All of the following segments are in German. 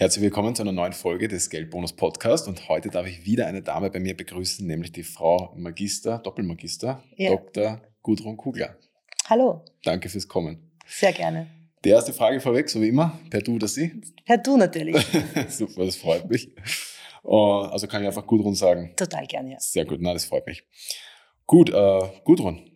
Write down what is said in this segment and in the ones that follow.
Herzlich willkommen zu einer neuen Folge des Geldbonus Podcast und heute darf ich wieder eine Dame bei mir begrüßen, nämlich die Frau Magister, Doppelmagister, ja. Dr. Gudrun Kugler. Hallo. Danke fürs Kommen. Sehr gerne. Die erste Frage vorweg, so wie immer, per Du oder Sie? Per Du natürlich. Super, das freut mich. Uh, also kann ich einfach Gudrun sagen. Total gerne, ja. Sehr gut, na, das freut mich. Gut, uh, Gudrun,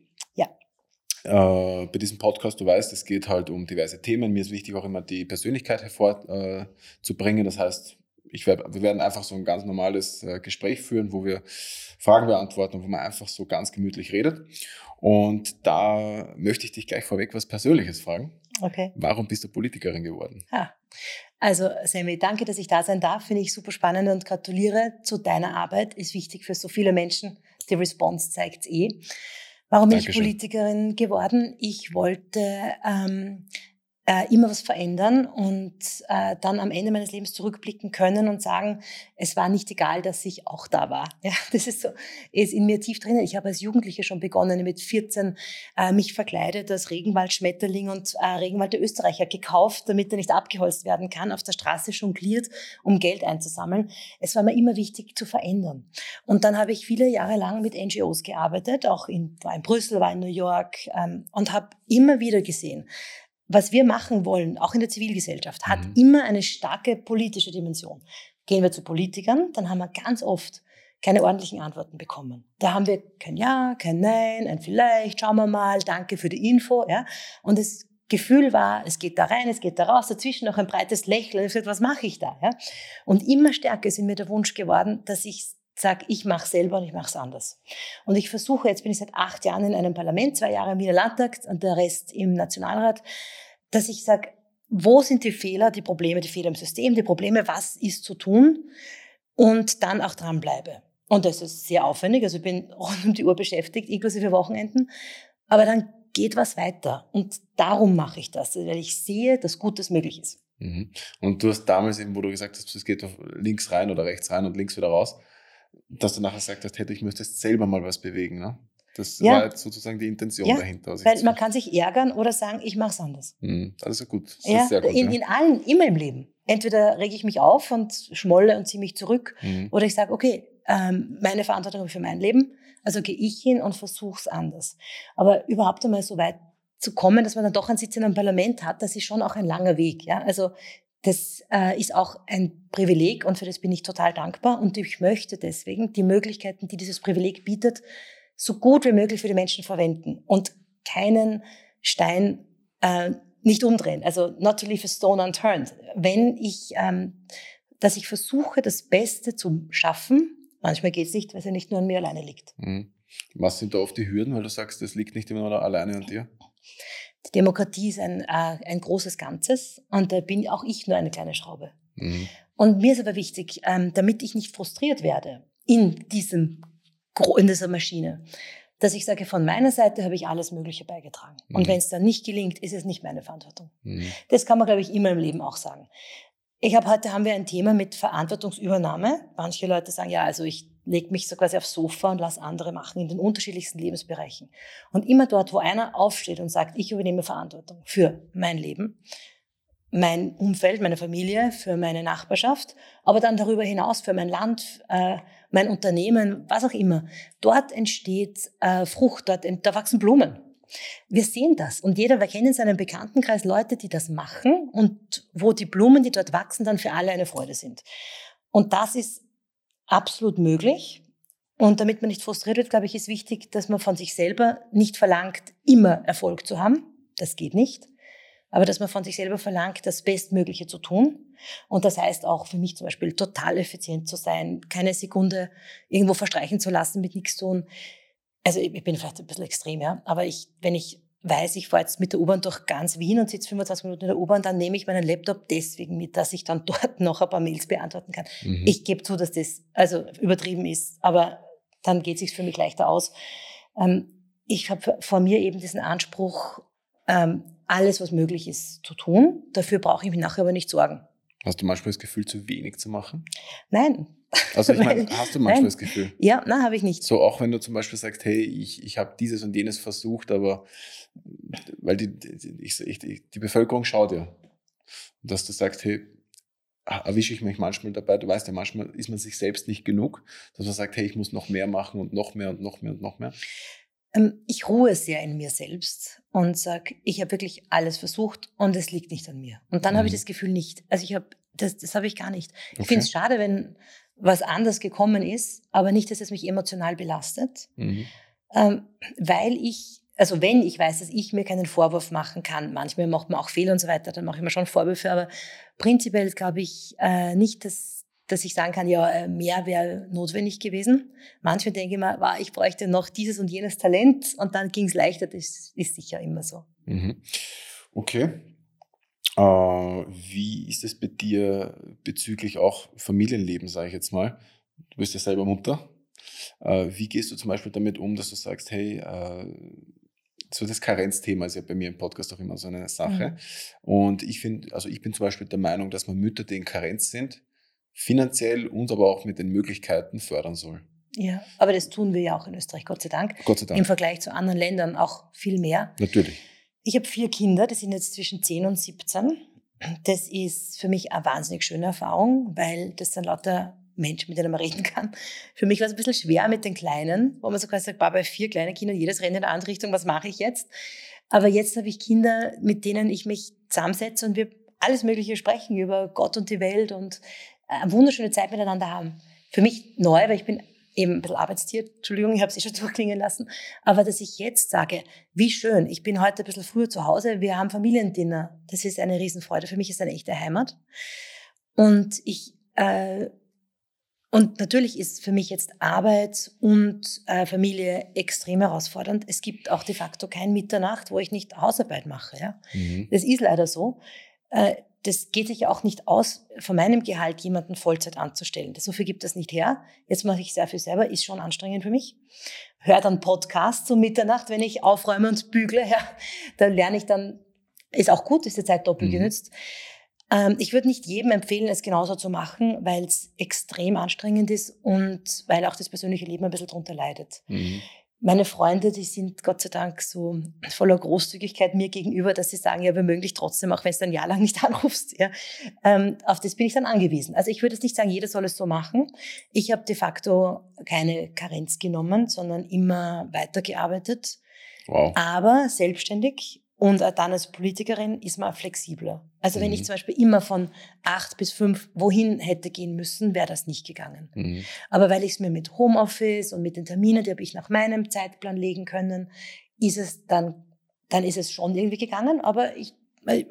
äh, bei diesem Podcast, du weißt, es geht halt um diverse Themen. Mir ist wichtig, auch immer die Persönlichkeit hervorzubringen. Äh, das heißt, ich werd, wir werden einfach so ein ganz normales äh, Gespräch führen, wo wir Fragen beantworten und wo man einfach so ganz gemütlich redet. Und da möchte ich dich gleich vorweg was Persönliches fragen. Okay. Warum bist du Politikerin geworden? Ah. Also, Sammy, danke, dass ich da sein darf. Finde ich super spannend und gratuliere zu deiner Arbeit. Ist wichtig für so viele Menschen. Die Response zeigt es eh. Warum bin ich Politikerin geworden? Ich wollte ähm, äh, immer was verändern und äh, dann am Ende meines Lebens zurückblicken können und sagen, es war nicht egal, dass ich auch da war. Ja, das ist so, ist in mir tief drinnen. Ich habe als Jugendliche schon begonnen, mit 14 äh, mich verkleidet als Regenwaldschmetterling und äh, Regenwald der Österreicher gekauft, damit er nicht abgeholzt werden kann, auf der Straße jongliert, um Geld einzusammeln. Es war mir immer wichtig zu verändern. Und dann habe ich viele Jahre lang mit NGOs gearbeitet, auch in, war in Brüssel, war in New York ähm, und habe immer wieder gesehen, was wir machen wollen, auch in der Zivilgesellschaft, hat mhm. immer eine starke politische Dimension. Gehen wir zu Politikern, dann haben wir ganz oft keine ordentlichen Antworten bekommen. Da haben wir kein Ja, kein Nein, ein Vielleicht, schauen wir mal, danke für die Info. Ja? Und das Gefühl war, es geht da rein, es geht da raus, dazwischen noch ein breites Lächeln. Ich gesagt, was mache ich da? Ja? Und immer stärker ist in mir der Wunsch geworden, dass ich sage, ich mache selber und ich mache es anders. Und ich versuche, jetzt bin ich seit acht Jahren in einem Parlament, zwei Jahre im Wiener Landtag und der Rest im Nationalrat, dass ich sage, wo sind die Fehler, die Probleme, die Fehler im System, die Probleme, was ist zu tun und dann auch dranbleibe. Und das ist sehr aufwendig, also ich bin rund um die Uhr beschäftigt, inklusive Wochenenden, aber dann geht was weiter und darum mache ich das, weil ich sehe, dass Gutes möglich ist. Mhm. Und du hast damals eben, wo du gesagt hast, es geht links rein oder rechts rein und links wieder raus, dass du nachher gesagt hast, hey, ich müsste selber mal was bewegen, ne? Das ja. war sozusagen die Intention ja, dahinter. Weil man kann sich ärgern oder sagen, ich mache es anders. Mhm, ja gut. Das ja, gut in, in allen, immer im Leben. Entweder rege ich mich auf und schmolle und ziehe mich zurück mhm. oder ich sage, okay, ähm, meine Verantwortung für mein Leben, also gehe ich hin und versuche es anders. Aber überhaupt einmal so weit zu kommen, dass man dann doch einen Sitz in einem Parlament hat, das ist schon auch ein langer Weg. Ja? Also das äh, ist auch ein Privileg und für das bin ich total dankbar und ich möchte deswegen die Möglichkeiten, die dieses Privileg bietet, so gut wie möglich für die Menschen verwenden und keinen Stein äh, nicht umdrehen. Also not to leave a stone unturned. Wenn ich, ähm, dass ich versuche, das Beste zu schaffen, manchmal geht es nicht, weil es ja nicht nur an mir alleine liegt. Mhm. Was sind da oft die Hürden, weil du sagst, das liegt nicht immer nur alleine an dir? Die Demokratie ist ein, äh, ein großes Ganzes und da bin auch ich nur eine kleine Schraube. Mhm. Und mir ist aber wichtig, ähm, damit ich nicht frustriert werde in diesem in dieser Maschine. Dass ich sage, von meiner Seite habe ich alles Mögliche beigetragen. Mhm. Und wenn es dann nicht gelingt, ist es nicht meine Verantwortung. Mhm. Das kann man, glaube ich, immer im Leben auch sagen. Ich habe heute haben wir ein Thema mit Verantwortungsübernahme. Manche Leute sagen, ja, also ich lege mich so quasi aufs Sofa und lasse andere machen in den unterschiedlichsten Lebensbereichen. Und immer dort, wo einer aufsteht und sagt, ich übernehme Verantwortung für mein Leben, mein Umfeld, meine Familie, für meine Nachbarschaft, aber dann darüber hinaus für mein Land, äh, mein Unternehmen, was auch immer. Dort entsteht äh, Frucht, dort da wachsen Blumen. Wir sehen das und jeder, wir kennen in seinem Bekanntenkreis Leute, die das machen und wo die Blumen, die dort wachsen, dann für alle eine Freude sind. Und das ist absolut möglich. Und damit man nicht frustriert wird, glaube ich, ist wichtig, dass man von sich selber nicht verlangt, immer Erfolg zu haben. Das geht nicht aber dass man von sich selber verlangt, das Bestmögliche zu tun. Und das heißt auch für mich zum Beispiel total effizient zu sein, keine Sekunde irgendwo verstreichen zu lassen, mit nichts tun. Also ich bin vielleicht ein bisschen extrem, ja, aber ich, wenn ich weiß, ich fahre jetzt mit der U-Bahn durch ganz Wien und sitze 25 Minuten in der U-Bahn, dann nehme ich meinen Laptop deswegen mit, dass ich dann dort noch ein paar Mails beantworten kann. Mhm. Ich gebe zu, dass das also übertrieben ist, aber dann geht es sich für mich leichter aus. Ähm, ich habe vor mir eben diesen Anspruch, ähm, alles, was möglich ist, zu tun. Dafür brauche ich mich nachher aber nicht sorgen. Hast du manchmal das Gefühl, zu wenig zu machen? Nein. Also ich meine, hast du manchmal nein. das Gefühl? Ja, nein, habe ich nicht. So auch wenn du zum Beispiel sagst, hey, ich, ich habe dieses und jenes versucht, aber weil die, die, ich, ich, die Bevölkerung schaut ja. Und dass du sagst, hey, erwische ich mich manchmal dabei, du weißt ja, manchmal ist man sich selbst nicht genug, dass man sagt, hey, ich muss noch mehr machen und noch mehr und noch mehr und noch mehr. Ähm, ich ruhe sehr in mir selbst und sage, ich habe wirklich alles versucht und es liegt nicht an mir. Und dann mhm. habe ich das Gefühl nicht. Also ich habe, das, das habe ich gar nicht. Ich okay. finde es schade, wenn was anders gekommen ist, aber nicht, dass es mich emotional belastet, mhm. ähm, weil ich also wenn ich weiß, dass ich mir keinen Vorwurf machen kann, manchmal macht man auch Fehler und so weiter, dann mache ich mir schon Vorwürfe, aber prinzipiell glaube ich äh, nicht, dass, dass ich sagen kann, ja, äh, mehr wäre notwendig gewesen. Manchmal denke ich mir, wow, ich bräuchte noch dieses und jenes Talent und dann ging es leichter, das ist sicher immer so. Mhm. Okay. Äh, wie ist es bei dir bezüglich auch Familienleben, sage ich jetzt mal? Du bist ja selber Mutter. Äh, wie gehst du zum Beispiel damit um, dass du sagst, hey, äh, so das Karenzthema ist ja bei mir im Podcast auch immer so eine Sache. Mhm. Und ich finde, also ich bin zum Beispiel der Meinung, dass man Mütter, die in Karenz sind, finanziell und aber auch mit den Möglichkeiten fördern soll. Ja, aber das tun wir ja auch in Österreich, Gott sei Dank. Gott sei Dank. Im Vergleich zu anderen Ländern auch viel mehr. Natürlich. Ich habe vier Kinder, die sind jetzt zwischen 10 und 17. Das ist für mich eine wahnsinnig schöne Erfahrung, weil das sind lauter Mensch, mit denen man reden kann. Für mich war es ein bisschen schwer mit den Kleinen, wo man so quasi sagt, bei vier kleinen Kindern, jedes rennt in eine andere Richtung, was mache ich jetzt? Aber jetzt habe ich Kinder, mit denen ich mich zusammensetze und wir alles Mögliche sprechen über Gott und die Welt und eine wunderschöne Zeit miteinander haben. Für mich neu, weil ich bin eben ein bisschen Arbeitstier, Entschuldigung, ich habe es eh schon durchklingen lassen, aber dass ich jetzt sage, wie schön, ich bin heute ein bisschen früher zu Hause, wir haben Familiendinner, das ist eine Riesenfreude, für mich ist eine echte Heimat. Und ich äh, und natürlich ist für mich jetzt Arbeit und äh, Familie extrem herausfordernd. Es gibt auch de facto kein Mitternacht, wo ich nicht Hausarbeit mache. Ja? Mhm. Das ist leider so. Äh, das geht sich auch nicht aus, von meinem Gehalt jemanden Vollzeit anzustellen. So viel gibt es nicht her. Jetzt mache ich sehr viel selber, ist schon anstrengend für mich. Hör dann Podcasts um Mitternacht, wenn ich aufräume und bügle. Ja, da lerne ich dann, ist auch gut, ist die Zeit doppelt mhm. genützt. Ähm, ich würde nicht jedem empfehlen, es genauso zu machen, weil es extrem anstrengend ist und weil auch das persönliche Leben ein bisschen darunter leidet. Mhm. Meine Freunde, die sind Gott sei Dank so voller Großzügigkeit mir gegenüber, dass sie sagen, ja, wir mögen dich trotzdem, auch wenn du ein Jahr lang nicht anrufst. Ja. Ähm, auf das bin ich dann angewiesen. Also ich würde jetzt nicht sagen, jeder soll es so machen. Ich habe de facto keine Karenz genommen, sondern immer weitergearbeitet. Wow. Aber selbstständig und dann als Politikerin ist man flexibler. Also wenn ich mhm. zum Beispiel immer von acht bis fünf wohin hätte gehen müssen, wäre das nicht gegangen. Mhm. Aber weil ich es mir mit Homeoffice und mit den Terminen, die habe ich nach meinem Zeitplan legen können, ist es dann, dann ist es schon irgendwie gegangen. Aber ich,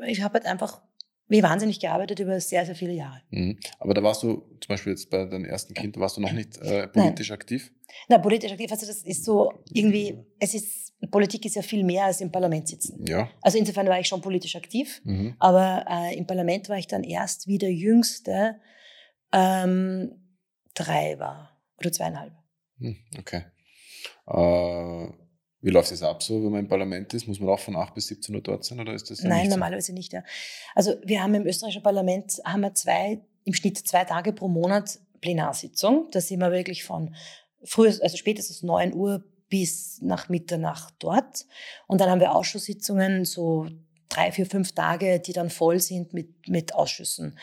ich habe halt einfach wie wahnsinnig gearbeitet über sehr, sehr viele Jahre. Mhm. Aber da warst du zum Beispiel jetzt bei deinem ersten Kind, da warst du noch nicht äh, politisch Nein. aktiv? Na, politisch aktiv, also das ist so irgendwie, es ist Politik ist ja viel mehr als im Parlament sitzen. Ja. Also insofern war ich schon politisch aktiv, mhm. aber äh, im Parlament war ich dann erst wie der Jüngste ähm, drei war oder zweieinhalb. Hm, okay. Äh, wie läuft es ab so, wenn man im Parlament ist? Muss man auch von 8 bis 17 Uhr dort sein oder ist das Nein, normalerweise so? nicht. Ja. Also wir haben im österreichischen Parlament haben wir zwei, im Schnitt zwei Tage pro Monat Plenarsitzung. Da sind wir wirklich von früh, also spätestens 9 Uhr bis nach Mitternacht dort. Und dann haben wir Ausschusssitzungen, so drei, vier, fünf Tage, die dann voll sind mit, mit Ausschüssen.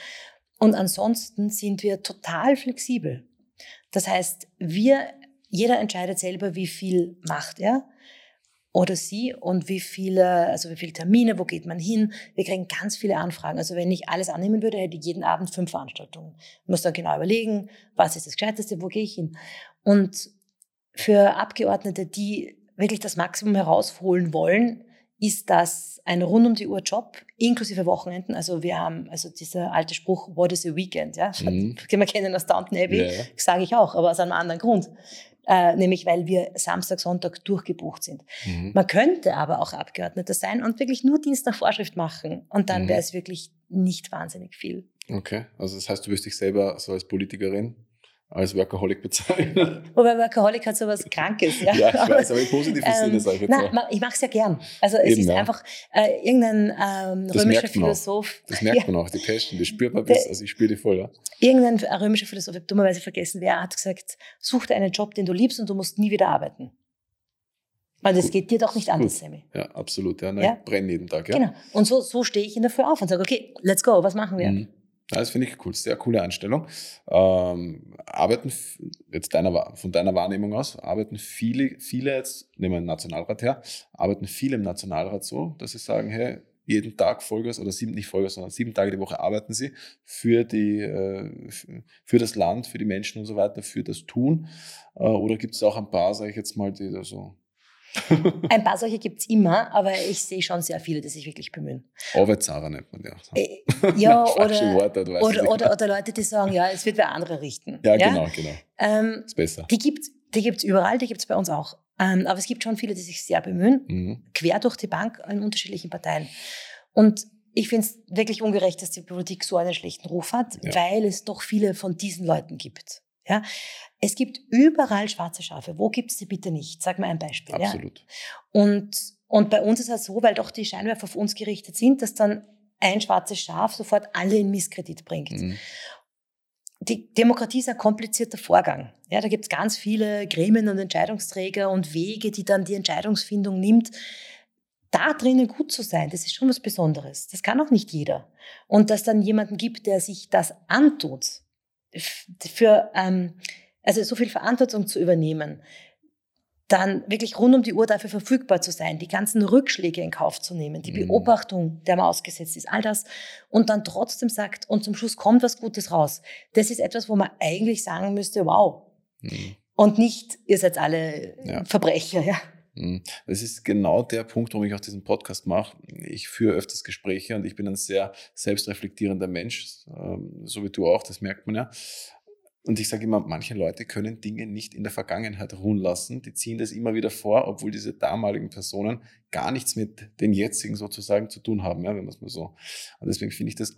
Und ansonsten sind wir total flexibel. Das heißt, wir, jeder entscheidet selber, wie viel macht er oder sie und wie viele, also wie viele Termine, wo geht man hin. Wir kriegen ganz viele Anfragen. Also wenn ich alles annehmen würde, hätte ich jeden Abend fünf Veranstaltungen. Ich muss dann genau überlegen, was ist das Gescheiteste, wo gehe ich hin. Und für Abgeordnete, die wirklich das Maximum herausholen wollen, ist das ein rund um die Uhr Job, inklusive Wochenenden. Also wir haben, also dieser alte Spruch, what is a weekend, ja, mhm. den wir kennen aus Downton Abbey, yeah. sage ich auch, aber aus einem anderen Grund. Äh, nämlich weil wir Samstag, Sonntag durchgebucht sind. Mhm. Man könnte aber auch Abgeordneter sein und wirklich nur Dienst nach Vorschrift machen und dann mhm. wäre es wirklich nicht wahnsinnig viel. Okay, also das heißt, du wirst dich selber so als Politikerin als Workaholic bezeichnen. Wobei Workaholic hat so was Krankes. Ja, ja ich weiß, aber im positiven ähm, Sinne sage ich jetzt nein, Ich mache es ja gern. Also es Eben, ist ja. einfach äh, irgendein ähm, römischer Philosoph. Auch. Das merkt man auch, die Passion, die spürt man bis, also ich spüre die voll. Ja. Irgendein römischer Philosoph, ich habe dummerweise vergessen, wer hat gesagt, such dir einen Job, den du liebst und du musst nie wieder arbeiten. Weil das geht dir doch nicht anders, Sammy. Ja, absolut. Ja, ne? ja? Brenn jeden Tag. Ja? Genau. Und so, so stehe ich in der Früh auf und sage, okay, let's go, was machen wir? Mhm. Das finde ich cool, sehr coole Einstellung. Ähm, arbeiten jetzt deiner, von deiner Wahrnehmung aus, arbeiten viele, viele jetzt, nehmen wir den Nationalrat her, arbeiten viele im Nationalrat so, dass sie sagen, hey, jeden Tag Vollgas oder sieben, nicht Vollgas, sondern sieben Tage die Woche arbeiten sie für die, äh, für das Land, für die Menschen und so weiter, für das Tun. Äh, oder gibt es auch ein paar, sage ich jetzt mal, die da so ein paar solche gibt es immer, aber ich sehe schon sehr viele, die sich wirklich bemühen. Arbeitszahler nennt man ja. Äh, ja, oder, Worte, oder, oder, oder, Leute, die sagen, ja, es wird wer andere richten. Ja, ja? genau, genau. Ähm, ist besser. Die gibt es die gibt's überall, die gibt es bei uns auch. Ähm, aber es gibt schon viele, die sich sehr bemühen, mhm. quer durch die Bank in unterschiedlichen Parteien. Und ich finde es wirklich ungerecht, dass die Politik so einen schlechten Ruf hat, ja. weil es doch viele von diesen Leuten gibt. Ja? Es gibt überall schwarze Schafe. Wo gibt es die bitte nicht? Sag mal ein Beispiel. Absolut. Ja? Und, und bei uns ist es so, weil doch die Scheinwerfer auf uns gerichtet sind, dass dann ein schwarzes Schaf sofort alle in Misskredit bringt. Mhm. Die Demokratie ist ein komplizierter Vorgang. Ja, da gibt es ganz viele Gremien und Entscheidungsträger und Wege, die dann die Entscheidungsfindung nimmt. Da drinnen gut zu sein, das ist schon was Besonderes. Das kann auch nicht jeder. Und dass dann jemanden gibt, der sich das antut, für ähm, also so viel Verantwortung zu übernehmen, dann wirklich rund um die Uhr dafür verfügbar zu sein, die ganzen Rückschläge in Kauf zu nehmen, die mhm. Beobachtung, der man ausgesetzt ist, all das und dann trotzdem sagt, und zum Schluss kommt was Gutes raus. Das ist etwas, wo man eigentlich sagen müsste, wow. Mhm. Und nicht, ihr seid alle ja. Verbrecher, ja. Mhm. Das ist genau der Punkt, warum ich auch diesen Podcast mache. Ich führe öfters Gespräche und ich bin ein sehr selbstreflektierender Mensch, ähm, so wie du auch, das merkt man ja. Und ich sage immer, manche Leute können Dinge nicht in der Vergangenheit ruhen lassen. Die ziehen das immer wieder vor, obwohl diese damaligen Personen gar nichts mit den jetzigen sozusagen zu tun haben, ja, wenn man es mal so. Und deswegen finde ich das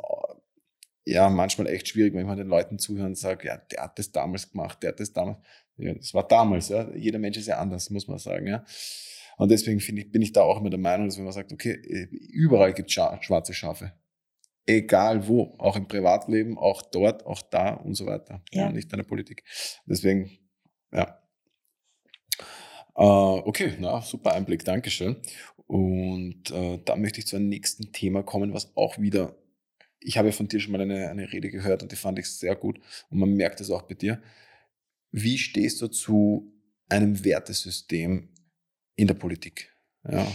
ja manchmal echt schwierig, wenn man den Leuten zuhört und sagt, ja, der hat das damals gemacht, der hat das damals. Ja, das war damals, ja. Jeder Mensch ist ja anders, muss man sagen, ja. Und deswegen ich, bin ich da auch immer der Meinung, dass wenn man sagt, okay, überall gibt es schwarze Schafe. Egal wo, auch im Privatleben, auch dort, auch da und so weiter. Ja. ja nicht in der Politik. Deswegen, ja. Äh, okay, na, super Einblick, Dankeschön. Und äh, da möchte ich zu einem nächsten Thema kommen, was auch wieder, ich habe von dir schon mal eine, eine Rede gehört und die fand ich sehr gut und man merkt es auch bei dir. Wie stehst du zu einem Wertesystem in der Politik? Ja.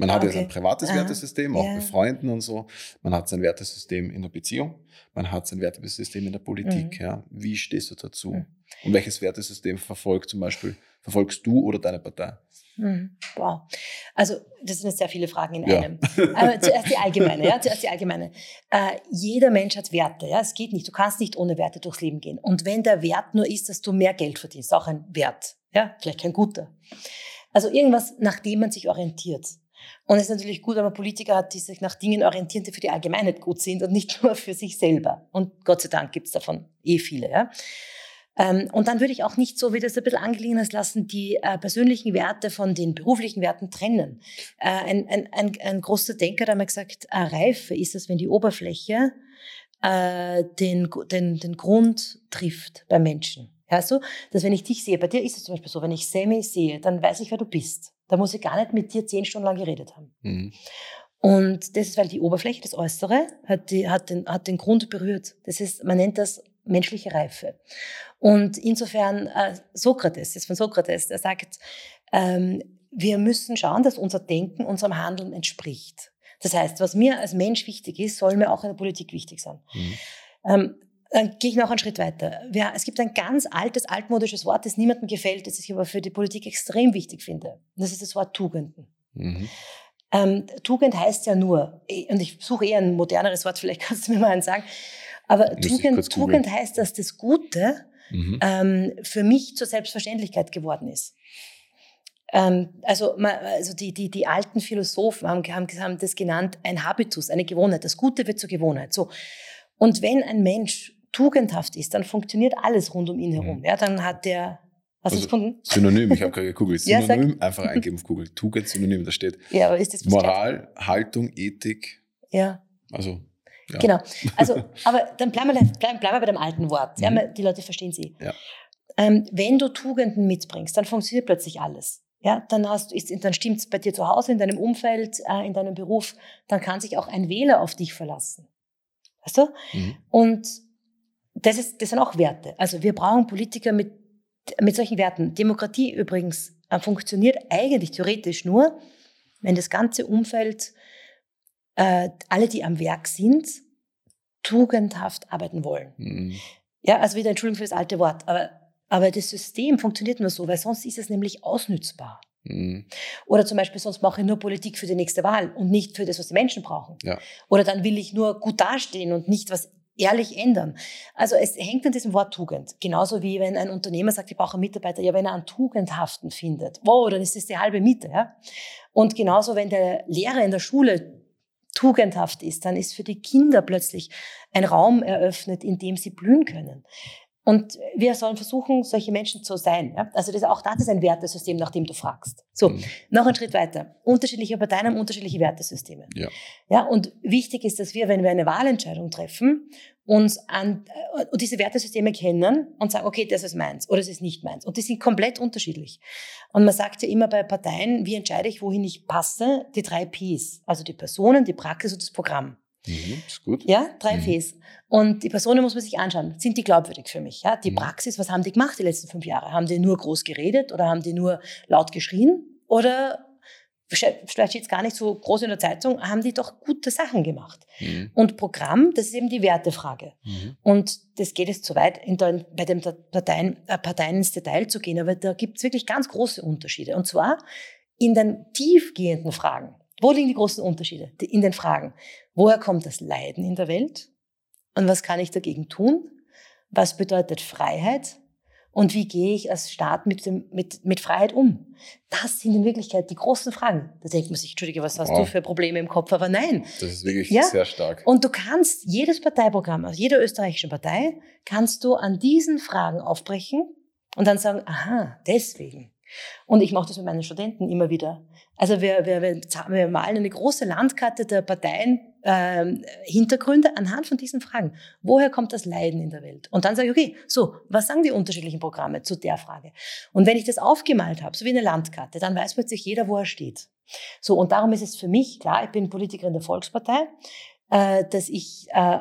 Man hat okay. jetzt ein privates Aha. Wertesystem, auch ja. bei Freunden und so. Man hat sein Wertesystem in der Beziehung. Man hat sein Wertesystem in der Politik. Mhm. Ja. Wie stehst du dazu? Mhm. Und welches Wertesystem verfolgt zum Beispiel, verfolgst du oder deine Partei? Mhm. Wow. Also, das sind jetzt sehr viele Fragen in ja. einem. Aber zuerst die allgemeine, ja, zuerst die allgemeine. Äh, jeder Mensch hat Werte, ja, es geht nicht. Du kannst nicht ohne Werte durchs Leben gehen. Und wenn der Wert nur ist, dass du mehr Geld verdienst, auch ein Wert, ja, vielleicht kein guter. Also irgendwas, nach dem man sich orientiert. Und es ist natürlich gut, wenn man Politiker hat, die sich nach Dingen orientieren, die für die Allgemeinheit gut sind und nicht nur für sich selber. Und Gott sei Dank gibt es davon eh viele. Ja? Ähm, und dann würde ich auch nicht so, wie das ein bisschen angelegen ist, lassen, die äh, persönlichen Werte von den beruflichen Werten trennen. Äh, ein, ein, ein, ein großer Denker hat einmal gesagt, äh, Reife ist es, wenn die Oberfläche den, den, den Grund trifft bei Menschen. Hörst du? Dass wenn ich dich sehe, bei dir ist es zum Beispiel so, wenn ich Sammy sehe, dann weiß ich, wer du bist. Da muss ich gar nicht mit dir zehn Stunden lang geredet haben. Mhm. Und das ist, weil die Oberfläche, das Äußere, hat, die, hat, den, hat den Grund berührt. Das ist, man nennt das menschliche Reife. Und insofern, äh, Sokrates, das ist von Sokrates, der sagt, ähm, wir müssen schauen, dass unser Denken unserem Handeln entspricht. Das heißt, was mir als Mensch wichtig ist, soll mir auch in der Politik wichtig sein. Mhm. Ähm, dann gehe ich noch einen Schritt weiter. Ja, es gibt ein ganz altes, altmodisches Wort, das niemandem gefällt, das ich aber für die Politik extrem wichtig finde. Das ist das Wort Tugenden. Mhm. Ähm, Tugend heißt ja nur, und ich suche eher ein moderneres Wort, vielleicht kannst du mir mal einen sagen, aber Tugend, Tugend heißt, dass das Gute mhm. ähm, für mich zur Selbstverständlichkeit geworden ist. Ähm, also, also die, die, die alten Philosophen haben, haben, haben das genannt, ein Habitus, eine Gewohnheit. Das Gute wird zur Gewohnheit. So. Und wenn ein Mensch tugendhaft ist, dann funktioniert alles rund um ihn herum. Mhm. Ja, dann hat der Hast also, du gefunden? Synonym, ich habe gerade gegoogelt. Synonym, ja, einfach eingeben auf Google. Tugend, Synonym, da steht ja, aber ist das Moral, Haltung, Ethik. Ja. Also ja. Genau. Also, aber dann bleiben wir, bleiben, bleiben wir bei dem alten Wort. Mhm. Ja, die Leute verstehen sie. Ja. Ähm, wenn du Tugenden mitbringst, dann funktioniert plötzlich alles. Ja, dann hast, ist, dann stimmt's bei dir zu Hause, in deinem Umfeld, äh, in deinem Beruf. Dann kann sich auch ein Wähler auf dich verlassen. Weißt du? Mhm. Und das, ist, das sind auch Werte. Also wir brauchen Politiker mit, mit solchen Werten. Demokratie übrigens äh, funktioniert eigentlich theoretisch nur, wenn das ganze Umfeld, äh, alle, die am Werk sind, tugendhaft arbeiten wollen. Mhm. Ja, also wieder Entschuldigung für das alte Wort, aber, aber das System funktioniert nur so, weil sonst ist es nämlich ausnützbar. Mhm. Oder zum Beispiel, sonst mache ich nur Politik für die nächste Wahl und nicht für das, was die Menschen brauchen. Ja. Oder dann will ich nur gut dastehen und nicht was ehrlich ändern. Also es hängt an diesem Wort Tugend. Genauso wie wenn ein Unternehmer sagt, ich brauche einen Mitarbeiter, ja, wenn er einen Tugendhaften findet, wow, dann ist das die halbe Miete. Ja? Und genauso, wenn der Lehrer in der Schule tugendhaft ist, dann ist für die Kinder plötzlich ein Raum eröffnet, in dem sie blühen können. Und wir sollen versuchen, solche Menschen zu sein. Ja? Also das, auch das ist ein Wertesystem, nach dem du fragst. So, mhm. noch einen Schritt weiter. Unterschiedliche Parteien haben unterschiedliche Wertesysteme. Ja. ja. Und wichtig ist, dass wir, wenn wir eine Wahlentscheidung treffen, uns an äh, und diese Wertesysteme kennen und sagen, okay, das ist meins oder das ist nicht meins. Und die sind komplett unterschiedlich. Und man sagt ja immer bei Parteien, wie entscheide ich, wohin ich passe? Die drei Ps. Also die Personen, die Praxis und das Programm. Mhm, ist gut. Ja, drei mhm. Ps. Und die Personen muss man sich anschauen. Sind die glaubwürdig für mich? Ja, die mhm. Praxis, was haben die gemacht die letzten fünf Jahre? Haben die nur groß geredet oder haben die nur laut geschrien? Oder vielleicht steht es gar nicht so groß in der Zeitung, haben die doch gute Sachen gemacht. Mhm. Und Programm, das ist eben die Wertefrage. Mhm. Und das geht jetzt zu weit, der, bei den Parteien, äh, Parteien ins Detail zu gehen, aber da gibt es wirklich ganz große Unterschiede. Und zwar in den tiefgehenden Fragen. Wo liegen die großen Unterschiede? In den Fragen. Woher kommt das Leiden in der Welt? Und was kann ich dagegen tun? Was bedeutet Freiheit? Und wie gehe ich als Staat mit, dem, mit, mit Freiheit um? Das sind in Wirklichkeit die großen Fragen. Da denkt man sich, Entschuldige, was hast wow. du für Probleme im Kopf? Aber nein. Das ist wirklich ja? sehr stark. Und du kannst jedes Parteiprogramm, aus jeder österreichischen Partei, kannst du an diesen Fragen aufbrechen und dann sagen, aha, deswegen. Und ich mache das mit meinen Studenten immer wieder. Also wir, wir, wir, malen eine große Landkarte der Parteien, äh, Hintergründe anhand von diesen Fragen. Woher kommt das Leiden in der Welt? Und dann sage ich, okay, so, was sagen die unterschiedlichen Programme zu der Frage? Und wenn ich das aufgemalt habe, so wie eine Landkarte, dann weiß plötzlich jeder, wo er steht. So, und darum ist es für mich, klar, ich bin Politikerin der Volkspartei, äh, dass ich äh,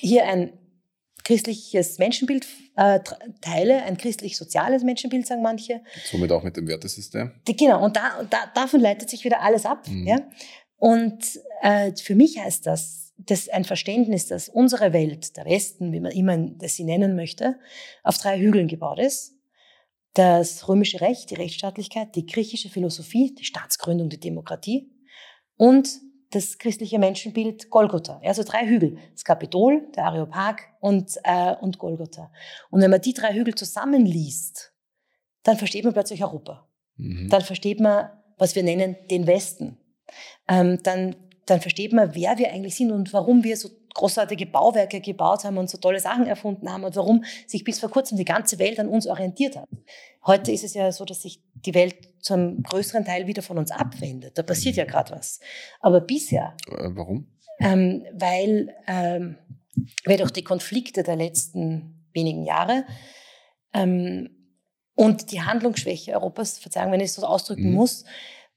hier ein christliches Menschenbild äh, teile, ein christlich-soziales Menschenbild, sagen manche. Somit auch mit dem Wertesystem. Die, genau, und da, da, davon leitet sich wieder alles ab. Mhm. Ja? Und äh, für mich heißt das, dass ein Verständnis, dass unsere Welt, der Westen, wie man immer das sie nennen möchte, auf drei Hügeln gebaut ist. Das römische Recht, die Rechtsstaatlichkeit, die griechische Philosophie, die Staatsgründung, die Demokratie und das christliche Menschenbild Golgotha. Also drei Hügel. Das Kapitol, der Areopag und, äh, und Golgotha. Und wenn man die drei Hügel zusammenliest, dann versteht man plötzlich Europa. Mhm. Dann versteht man, was wir nennen, den Westen. Ähm, dann, dann versteht man, wer wir eigentlich sind und warum wir so großartige Bauwerke gebaut haben und so tolle Sachen erfunden haben und warum sich bis vor kurzem die ganze Welt an uns orientiert hat. Heute ist es ja so, dass sich die Welt zum größeren Teil wieder von uns abwendet. Da passiert ja gerade was. Aber bisher. Äh, warum? Ähm, weil ähm, wir durch die Konflikte der letzten wenigen Jahre ähm, und die Handlungsschwäche Europas, Verzeihung, wenn ich es so ausdrücken mhm. muss,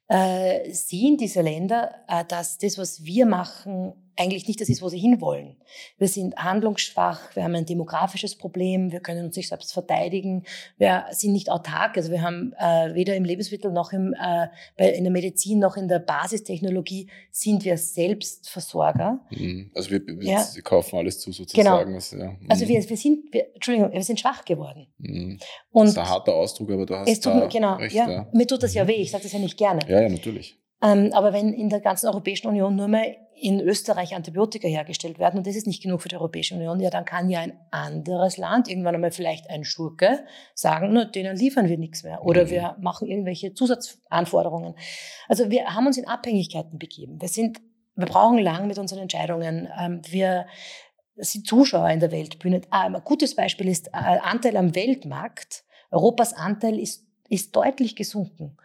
äh, sehen diese Länder, äh, dass das, was wir machen, eigentlich nicht das ist, wo sie hinwollen. Wir sind handlungsschwach, wir haben ein demografisches Problem, wir können uns nicht selbst verteidigen, wir sind nicht autark, also wir haben äh, weder im Lebensmittel noch im, äh, bei, in der Medizin noch in der Basistechnologie sind wir Selbstversorger. Mhm. Also wir, wir ja. kaufen alles zu sozusagen. Genau. Also, ja. Mhm. also wir, wir sind, wir, Entschuldigung, wir sind schwach geworden. Mhm. Und das ist ein harter Ausdruck, aber du hast es tut, da genau, recht, ja. ja. Mir tut das ja weh, ich sage das ja nicht gerne. Ja, ja, natürlich. Ähm, aber wenn in der ganzen Europäischen Union nur mehr in Österreich Antibiotika hergestellt werden und das ist nicht genug für die Europäische Union, ja, dann kann ja ein anderes Land, irgendwann einmal vielleicht ein Schurke, sagen, na, denen liefern wir nichts mehr oder mhm. wir machen irgendwelche Zusatzanforderungen. Also wir haben uns in Abhängigkeiten begeben. Wir sind, wir brauchen lang mit unseren Entscheidungen. Ähm, wir sind Zuschauer in der Weltbühne. Ah, ein gutes Beispiel ist äh, Anteil am Weltmarkt. Europas Anteil ist, ist deutlich gesunken.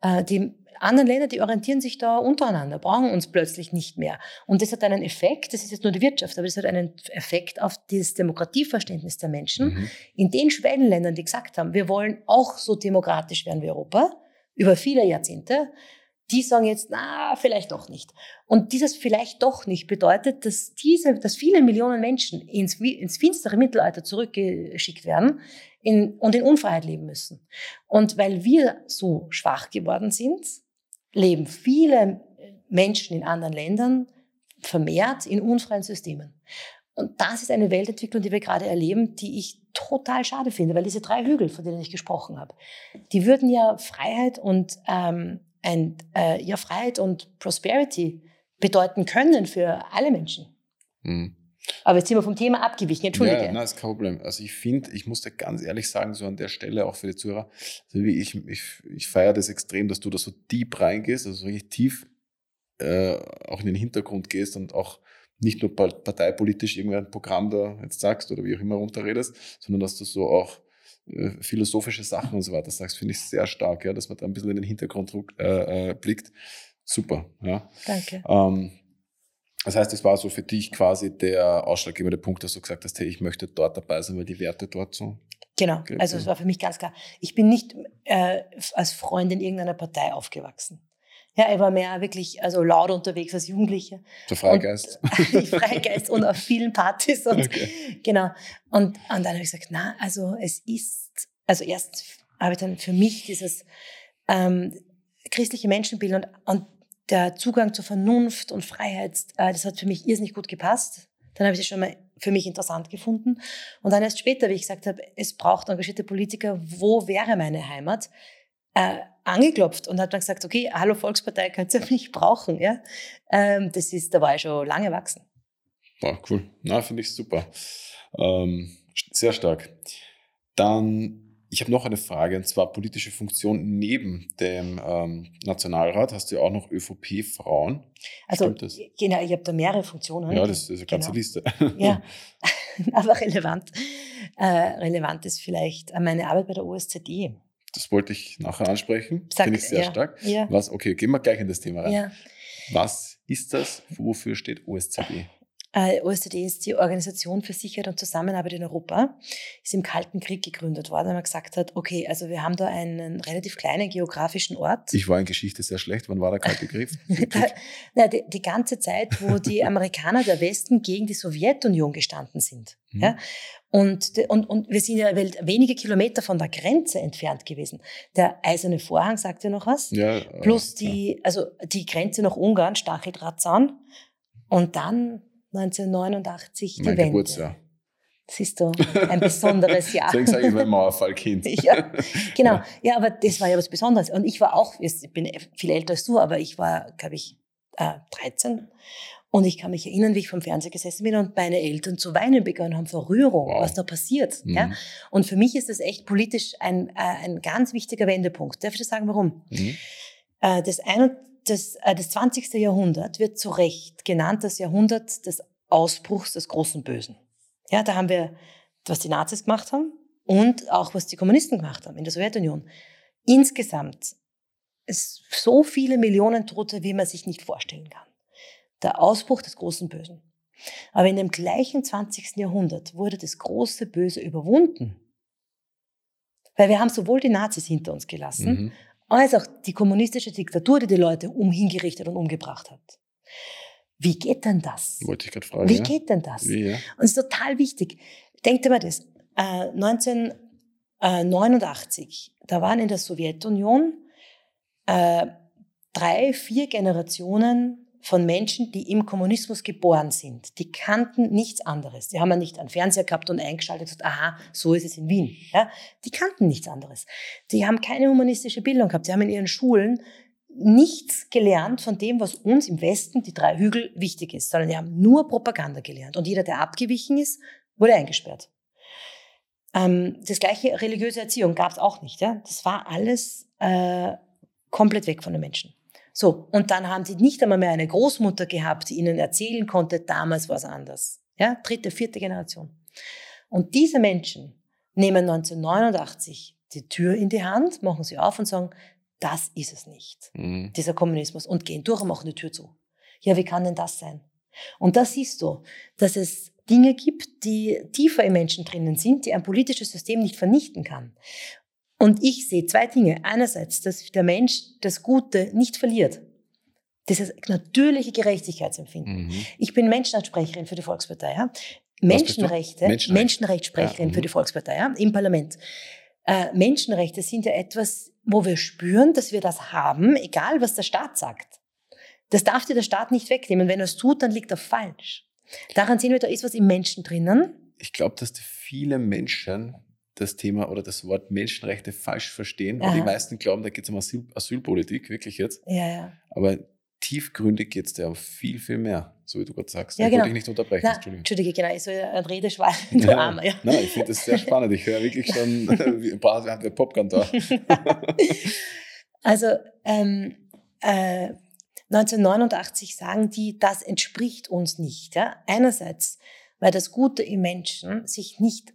Äh, die anderen Länder, die orientieren sich da untereinander, brauchen uns plötzlich nicht mehr. Und das hat einen Effekt, das ist jetzt nur die Wirtschaft, aber das hat einen Effekt auf das Demokratieverständnis der Menschen mhm. in den Schwellenländern, die gesagt haben, wir wollen auch so demokratisch werden wie Europa, über viele Jahrzehnte, die sagen jetzt, na, vielleicht doch nicht. Und dieses vielleicht doch nicht bedeutet, dass diese, dass viele Millionen Menschen ins, ins finstere Mittelalter zurückgeschickt werden in, und in Unfreiheit leben müssen. Und weil wir so schwach geworden sind, leben viele Menschen in anderen Ländern vermehrt in unfreien Systemen. Und das ist eine Weltentwicklung, die wir gerade erleben, die ich total schade finde, weil diese drei Hügel, von denen ich gesprochen habe, die würden ja Freiheit und ähm, ein, äh, ja, Freiheit und Prosperity bedeuten können für alle Menschen. Mhm. Aber jetzt sind wir vom Thema abgewichen, entschuldige. Ja, nein, ist kein Problem. Also ich finde, ich muss dir ganz ehrlich sagen, so an der Stelle auch für die Zuhörer, also ich, ich, ich feiere das extrem, dass du da so deep reingehst, also richtig tief äh, auch in den Hintergrund gehst und auch nicht nur parteipolitisch irgendein Programm da jetzt sagst oder wie auch immer runterredest, sondern dass du so auch äh, philosophische Sachen und so weiter sagst, finde ich sehr stark, ja, dass man da ein bisschen in den Hintergrund äh, äh, blickt. Super, ja. Danke. Ähm, das heißt, es war so für dich quasi der ausschlaggebende Punkt, dass du gesagt hast, hey, ich möchte dort dabei sein, weil die Werte dort so. Genau, also es war für mich ganz klar. Ich bin nicht äh, als Freundin irgendeiner Partei aufgewachsen. Ja, ich war mehr wirklich also laut unterwegs als Jugendliche. Der Freigeist. Und, Freigeist und auf vielen Partys. Und, okay. Genau. Und, und dann habe ich gesagt, na, also es ist, also erst habe ich dann für mich dieses ähm, christliche Menschenbild und, und der Zugang zur Vernunft und Freiheit, äh, das hat für mich irrsinnig gut gepasst. Dann habe ich das schon mal für mich interessant gefunden. Und dann erst später, wie ich gesagt habe, es braucht engagierte Politiker, wo wäre meine Heimat? äh, angeklopft und hat dann gesagt, okay, hallo Volkspartei, könnt ihr mich brauchen? Ja? Ähm, das ist, da war ich schon lange wachsen. Boah, cool. Na, finde ich super. Ähm, sehr stark. Dann, ich habe noch eine Frage, und zwar politische Funktion neben dem ähm, Nationalrat. Hast du ja auch noch ÖVP-Frauen? Also, genau, ich habe da mehrere Funktionen. Ja, das ist eine ganze genau. Liste. Ja, aber relevant. Äh, relevant ist vielleicht meine Arbeit bei der OSZE. Das wollte ich nachher ansprechen. Finde ich sehr ja, stark. Ja. Was, okay, gehen wir gleich in das Thema rein. Ja. Was ist das? Wofür steht OSZE? Äh, OSZE ist die Organisation für Sicherheit und Zusammenarbeit in Europa. Ist im Kalten Krieg gegründet worden, weil man gesagt hat, okay, also wir haben da einen relativ kleinen geografischen Ort. Ich war in Geschichte sehr schlecht. Wann war der Kalte Krieg? Na, die, die, ganze Zeit, wo die Amerikaner der Westen gegen die Sowjetunion gestanden sind. Mhm. Ja? Und, und, und wir sind ja wenige Kilometer von der Grenze entfernt gewesen. Der eiserne Vorhang sagt ja noch was. Ja, Plus die, also die Grenze nach Ungarn, Stacheldrahtzaun. Und dann 1989 die mein Wende. Geburtsjahr. Siehst du, ein besonderes Jahr. Deswegen sage ich immer Mauerfallkind. ja, genau. Ja, aber das war ja was Besonderes. Und ich war auch, ich bin viel älter als du, aber ich war, glaube ich, äh, 13. Und ich kann mich erinnern, wie ich vom Fernseher gesessen bin und meine Eltern zu weinen begonnen haben vor Rührung, wow. was da passiert. Mhm. Ja? Und für mich ist das echt politisch ein, äh, ein ganz wichtiger Wendepunkt. Darf ich das sagen, warum? Mhm. Äh, das ein, das, äh, das 20. Jahrhundert wird zu Recht genannt das Jahrhundert des Ausbruchs des großen Bösen. Ja, da haben wir, was die Nazis gemacht haben und auch was die Kommunisten gemacht haben in der Sowjetunion. Insgesamt ist so viele Millionen Tote, wie man sich nicht vorstellen kann. Der Ausbruch des großen Bösen. Aber in dem gleichen 20. Jahrhundert wurde das große Böse überwunden. Weil wir haben sowohl die Nazis hinter uns gelassen, mhm als auch die kommunistische Diktatur, die die Leute um hingerichtet und umgebracht hat. Wie geht denn das? Wollte ich gerade fragen. Wie ja? geht denn das? Wie, ja? Und es ist total wichtig. Denkt mal das. Äh, 1989, da waren in der Sowjetunion äh, drei, vier Generationen von Menschen, die im Kommunismus geboren sind. Die kannten nichts anderes. Die haben ja nicht einen Fernseher gehabt und eingeschaltet und gesagt, aha, so ist es in Wien. Ja? Die kannten nichts anderes. Die haben keine humanistische Bildung gehabt. Die haben in ihren Schulen nichts gelernt von dem, was uns im Westen, die drei Hügel, wichtig ist, sondern die haben nur Propaganda gelernt. Und jeder, der abgewichen ist, wurde eingesperrt. Ähm, das gleiche religiöse Erziehung gab es auch nicht. Ja? Das war alles äh, komplett weg von den Menschen. So, und dann haben sie nicht einmal mehr eine Großmutter gehabt, die ihnen erzählen konnte, damals war es anders. Ja, dritte, vierte Generation. Und diese Menschen nehmen 1989 die Tür in die Hand, machen sie auf und sagen, das ist es nicht, mhm. dieser Kommunismus, und gehen durch und machen die Tür zu. Ja, wie kann denn das sein? Und da siehst du, dass es Dinge gibt, die tiefer im Menschen drinnen sind, die ein politisches System nicht vernichten kann. Und ich sehe zwei Dinge. Einerseits, dass der Mensch das Gute nicht verliert. Das ist natürliche Gerechtigkeitsempfinden. Mhm. Ich bin Menschenrechtssprecherin für die Volkspartei. Ja? Menschenrechte, Menschenrecht. Menschenrechtssprecherin ja. für die Volkspartei ja? im Parlament. Äh, Menschenrechte sind ja etwas, wo wir spüren, dass wir das haben, egal was der Staat sagt. Das darf dir der Staat nicht wegnehmen. Wenn er es tut, dann liegt er falsch. Daran sehen wir, da ist was im Menschen drinnen. Ich glaube, dass viele Menschen das Thema oder das Wort Menschenrechte falsch verstehen. Weil die meisten glauben, da geht es um Asyl, Asylpolitik, wirklich jetzt. Ja, ja. Aber tiefgründig geht es da um viel, viel mehr, so wie du gerade sagst. Ja, ich genau. wollte dich nicht unterbrechen. Na, Entschuldigung. Entschuldige, genau, ich soll ein Redeschwall, du ja, Armer. Ja. Nein, ich finde das sehr spannend. Ich höre wirklich schon, ein paar haben wir Popcorn da. also, ähm, äh, 1989 sagen die, das entspricht uns nicht. Ja? Einerseits, weil das Gute im Menschen sich nicht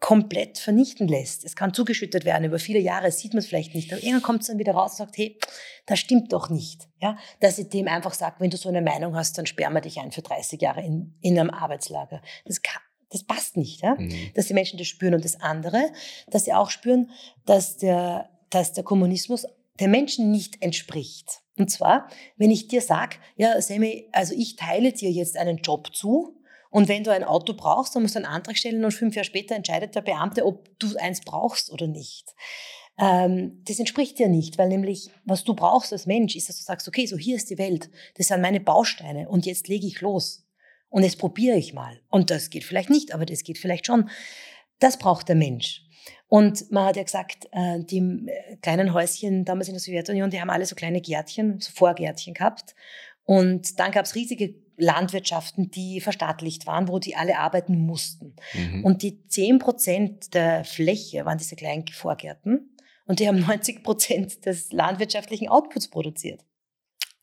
komplett vernichten lässt. Es kann zugeschüttet werden über viele Jahre, sieht man es vielleicht nicht. Aber irgendwann kommt es dann wieder raus und sagt, hey, das stimmt doch nicht. Ja, dass ich dem einfach sage, wenn du so eine Meinung hast, dann sperren wir dich ein für 30 Jahre in, in einem Arbeitslager. Das, kann, das passt nicht, ja? Mhm. dass die Menschen das spüren. Und das andere, dass sie auch spüren, dass der, dass der Kommunismus der Menschen nicht entspricht. Und zwar, wenn ich dir sage, ja, Sammy, also ich teile dir jetzt einen Job zu, und wenn du ein Auto brauchst, dann musst du einen Antrag stellen und fünf Jahre später entscheidet der Beamte, ob du eins brauchst oder nicht. Ähm, das entspricht dir nicht, weil nämlich, was du brauchst als Mensch, ist, dass du sagst, okay, so hier ist die Welt, das sind meine Bausteine und jetzt lege ich los. Und jetzt probiere ich mal. Und das geht vielleicht nicht, aber das geht vielleicht schon. Das braucht der Mensch. Und man hat ja gesagt, äh, die äh, kleinen Häuschen damals in der Sowjetunion, die haben alle so kleine Gärtchen, so Vorgärtchen gehabt. Und dann gab es riesige Landwirtschaften, die verstaatlicht waren, wo die alle arbeiten mussten. Mhm. Und die zehn Prozent der Fläche waren diese kleinen Vorgärten und die haben 90 Prozent des landwirtschaftlichen Outputs produziert.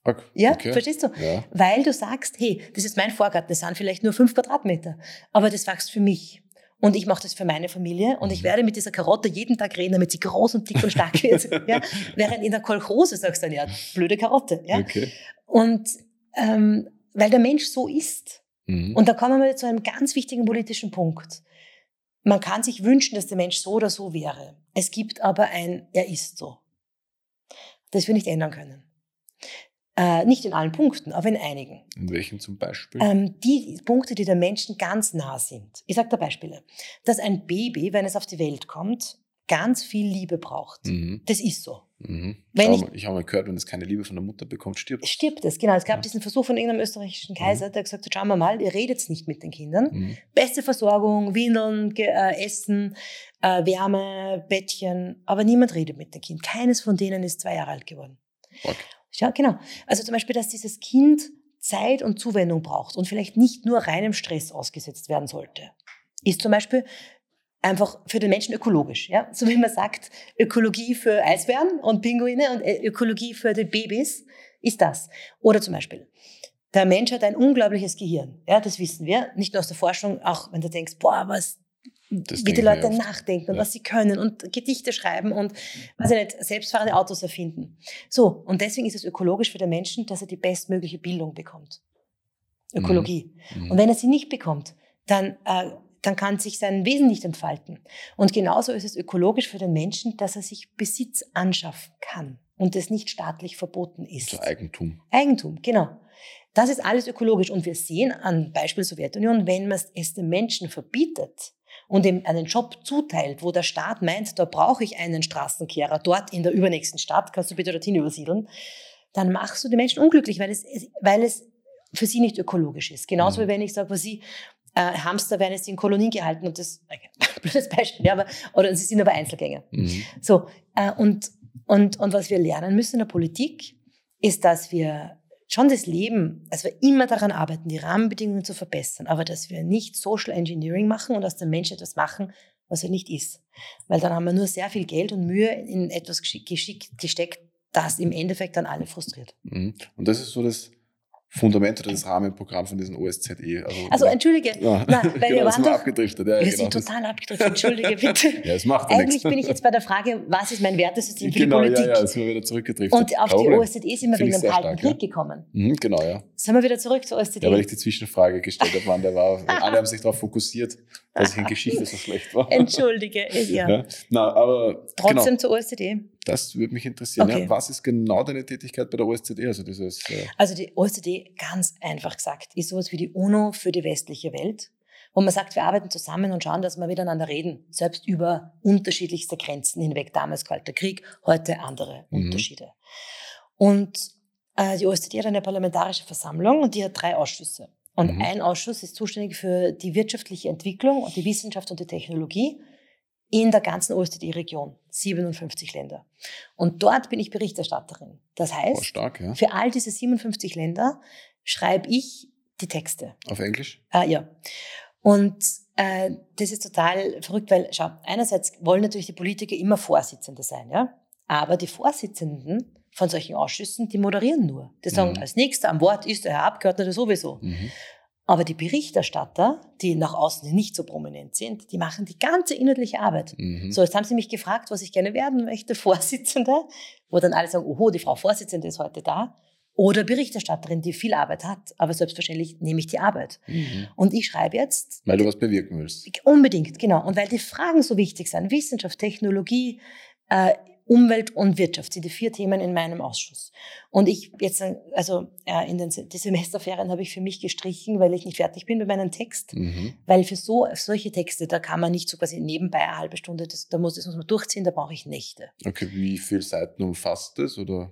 Okay. Ja, verstehst du? Ja. Weil du sagst, hey, das ist mein Vorgarten, das sind vielleicht nur fünf Quadratmeter, aber das wächst für mich. Und ich mache das für meine Familie und ich mhm. werde mit dieser Karotte jeden Tag reden, damit sie groß und dick und stark wird. ja? Während in der Kolchose sagst du dann, ja, blöde Karotte. Ja? Okay. Und ähm, weil der Mensch so ist. Mhm. Und da kommen wir zu einem ganz wichtigen politischen Punkt. Man kann sich wünschen, dass der Mensch so oder so wäre. Es gibt aber ein, er ist so. Das wir nicht ändern können. Äh, nicht in allen Punkten, aber in einigen. In welchen zum Beispiel? Ähm, die Punkte, die den Menschen ganz nah sind. Ich sage da Beispiele. Dass ein Baby, wenn es auf die Welt kommt, ganz viel Liebe braucht. Mhm. Das ist so. Mhm. Wenn ich, ich habe mal gehört, wenn es keine Liebe von der Mutter bekommt, stirbt es. Stirbt es, genau. Es gab ja. diesen Versuch von irgendeinem österreichischen Kaiser, mhm. der gesagt hat, schauen wir mal, ihr redet nicht mit den Kindern. Mhm. Beste Versorgung, Windeln, äh, Essen, äh, Wärme, Bettchen, aber niemand redet mit dem Kind. Keines von denen ist zwei Jahre alt geworden. Okay. Ja, genau. Also zum Beispiel, dass dieses Kind Zeit und Zuwendung braucht und vielleicht nicht nur reinem Stress ausgesetzt werden sollte. Ist zum Beispiel einfach für den Menschen ökologisch. Ja? So wie man sagt, Ökologie für Eisbären und Pinguine und äh, Ökologie für die Babys ist das. Oder zum Beispiel, der Mensch hat ein unglaubliches Gehirn. Ja, das wissen wir. Nicht nur aus der Forschung, auch wenn du denkst, boah, was, das wie die Leute nachdenken und ja. was sie können und Gedichte schreiben und, weiß ich nicht, selbstfahrende Autos erfinden. So. Und deswegen ist es ökologisch für den Menschen, dass er die bestmögliche Bildung bekommt. Ökologie. Mhm. Und wenn er sie nicht bekommt, dann äh, dann kann sich sein Wesen nicht entfalten. Und genauso ist es ökologisch für den Menschen, dass er sich Besitz anschaffen kann und es nicht staatlich verboten ist. Also Eigentum. Eigentum, genau. Das ist alles ökologisch. Und wir sehen an Beispiel Sowjetunion, wenn man es dem Menschen verbietet und ihm einen Job zuteilt, wo der Staat meint, da brauche ich einen Straßenkehrer dort in der übernächsten Stadt, kannst du bitte dorthin übersiedeln, dann machst du die Menschen unglücklich, weil es, weil es für sie nicht ökologisch ist. Genauso mhm. wie wenn ich sage, was sie, äh, Hamster werden jetzt in Kolonien gehalten und das, blödes Beispiel, ja, aber, oder sie sind aber Einzelgänger. Mhm. So, äh, und, und, und was wir lernen müssen in der Politik, ist, dass wir schon das Leben, dass wir immer daran arbeiten, die Rahmenbedingungen zu verbessern, aber dass wir nicht Social Engineering machen und aus dem Menschen etwas machen, was er nicht ist. Weil dann haben wir nur sehr viel Geld und Mühe in etwas gesteckt, das im Endeffekt dann alle frustriert. Mhm. Und das ist so das Fundament oder das Rahmenprogramm von diesem OSZE. Also, also entschuldige, ja. Na, weil genau, wir waren doch, abgedriftet. Ja, wir genau, sind total abgedriftet, entschuldige bitte. ja, es macht Eigentlich nichts. bin ich jetzt bei der Frage, was ist mein Wertesystem für genau, die Politik? Genau, ja, ja, sind wir wieder zurückgedriftet. Und auf Glaube, die OSZE sind wir wegen dem Kalten Krieg gekommen. Mhm, genau, ja. Sind wir wieder zurück zur OSZE? Ja, weil ich die Zwischenfrage gestellt habe, wann der war. Und alle haben sich darauf fokussiert, dass ich in Geschichte so schlecht war. Entschuldige, ja. ja. Na, aber Trotzdem genau. zur OSZE. Das würde mich interessieren. Okay. Ja, was ist genau deine Tätigkeit bei der OSZE? Also, dieses, äh also die OSZE, ganz einfach gesagt, ist sowas wie die UNO für die westliche Welt, wo man sagt, wir arbeiten zusammen und schauen, dass wir miteinander reden, selbst über unterschiedlichste Grenzen hinweg. Damals Kalter Krieg, heute andere mhm. Unterschiede. Und äh, die OSZE hat eine parlamentarische Versammlung und die hat drei Ausschüsse. Und mhm. ein Ausschuss ist zuständig für die wirtschaftliche Entwicklung und die Wissenschaft und die Technologie in der ganzen OSZE-Region, 57 Länder. Und dort bin ich Berichterstatterin. Das heißt, oh, stark, ja. für all diese 57 Länder schreibe ich die Texte. Auf Englisch? Ah, ja. Und äh, das ist total verrückt, weil, schau, einerseits wollen natürlich die Politiker immer Vorsitzende sein, ja. Aber die Vorsitzenden von solchen Ausschüssen, die moderieren nur. Die sagen, mhm. als nächster am Wort ist der Herr Abgeordnete sowieso. Mhm. Aber die Berichterstatter, die nach außen nicht so prominent sind, die machen die ganze inhaltliche Arbeit. Mhm. So, jetzt haben sie mich gefragt, was ich gerne werden möchte, Vorsitzende, wo dann alle sagen, oho, die Frau Vorsitzende ist heute da. Oder Berichterstatterin, die viel Arbeit hat, aber selbstverständlich nehme ich die Arbeit. Mhm. Und ich schreibe jetzt. Weil du was bewirken willst. Unbedingt, genau. Und weil die Fragen so wichtig sind, Wissenschaft, Technologie, äh, Umwelt und Wirtschaft sind die vier Themen in meinem Ausschuss. Und ich jetzt, also äh, in den die Semesterferien habe ich für mich gestrichen, weil ich nicht fertig bin mit meinem Text. Mhm. Weil für so solche Texte, da kann man nicht so quasi nebenbei eine halbe Stunde, das, da muss, das muss man durchziehen, da brauche ich Nächte. Okay, wie viele Seiten umfasst das? Oder?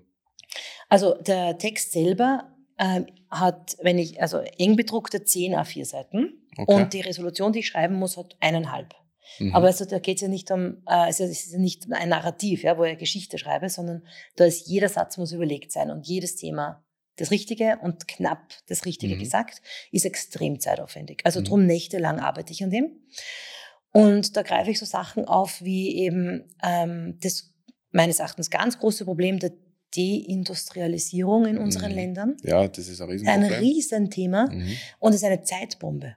Also der Text selber äh, hat, wenn ich, also eng bedruckte 10 A4 Seiten. Okay. Und die Resolution, die ich schreiben muss, hat eineinhalb. Mhm. Aber also, da geht es ja nicht um, äh, es ist ja nicht ein Narrativ, ja, wo ich Geschichte schreibe, sondern da ist jeder Satz muss überlegt sein und jedes Thema das Richtige und knapp das Richtige mhm. gesagt, ist extrem zeitaufwendig. Also mhm. drum nächtelang arbeite ich an dem. Und da greife ich so Sachen auf wie eben ähm, das meines Erachtens ganz große Problem der Deindustrialisierung in unseren mhm. Ländern. Ja, das ist ein Riesenproblem. Ein Riesenthema mhm. und es ist eine Zeitbombe.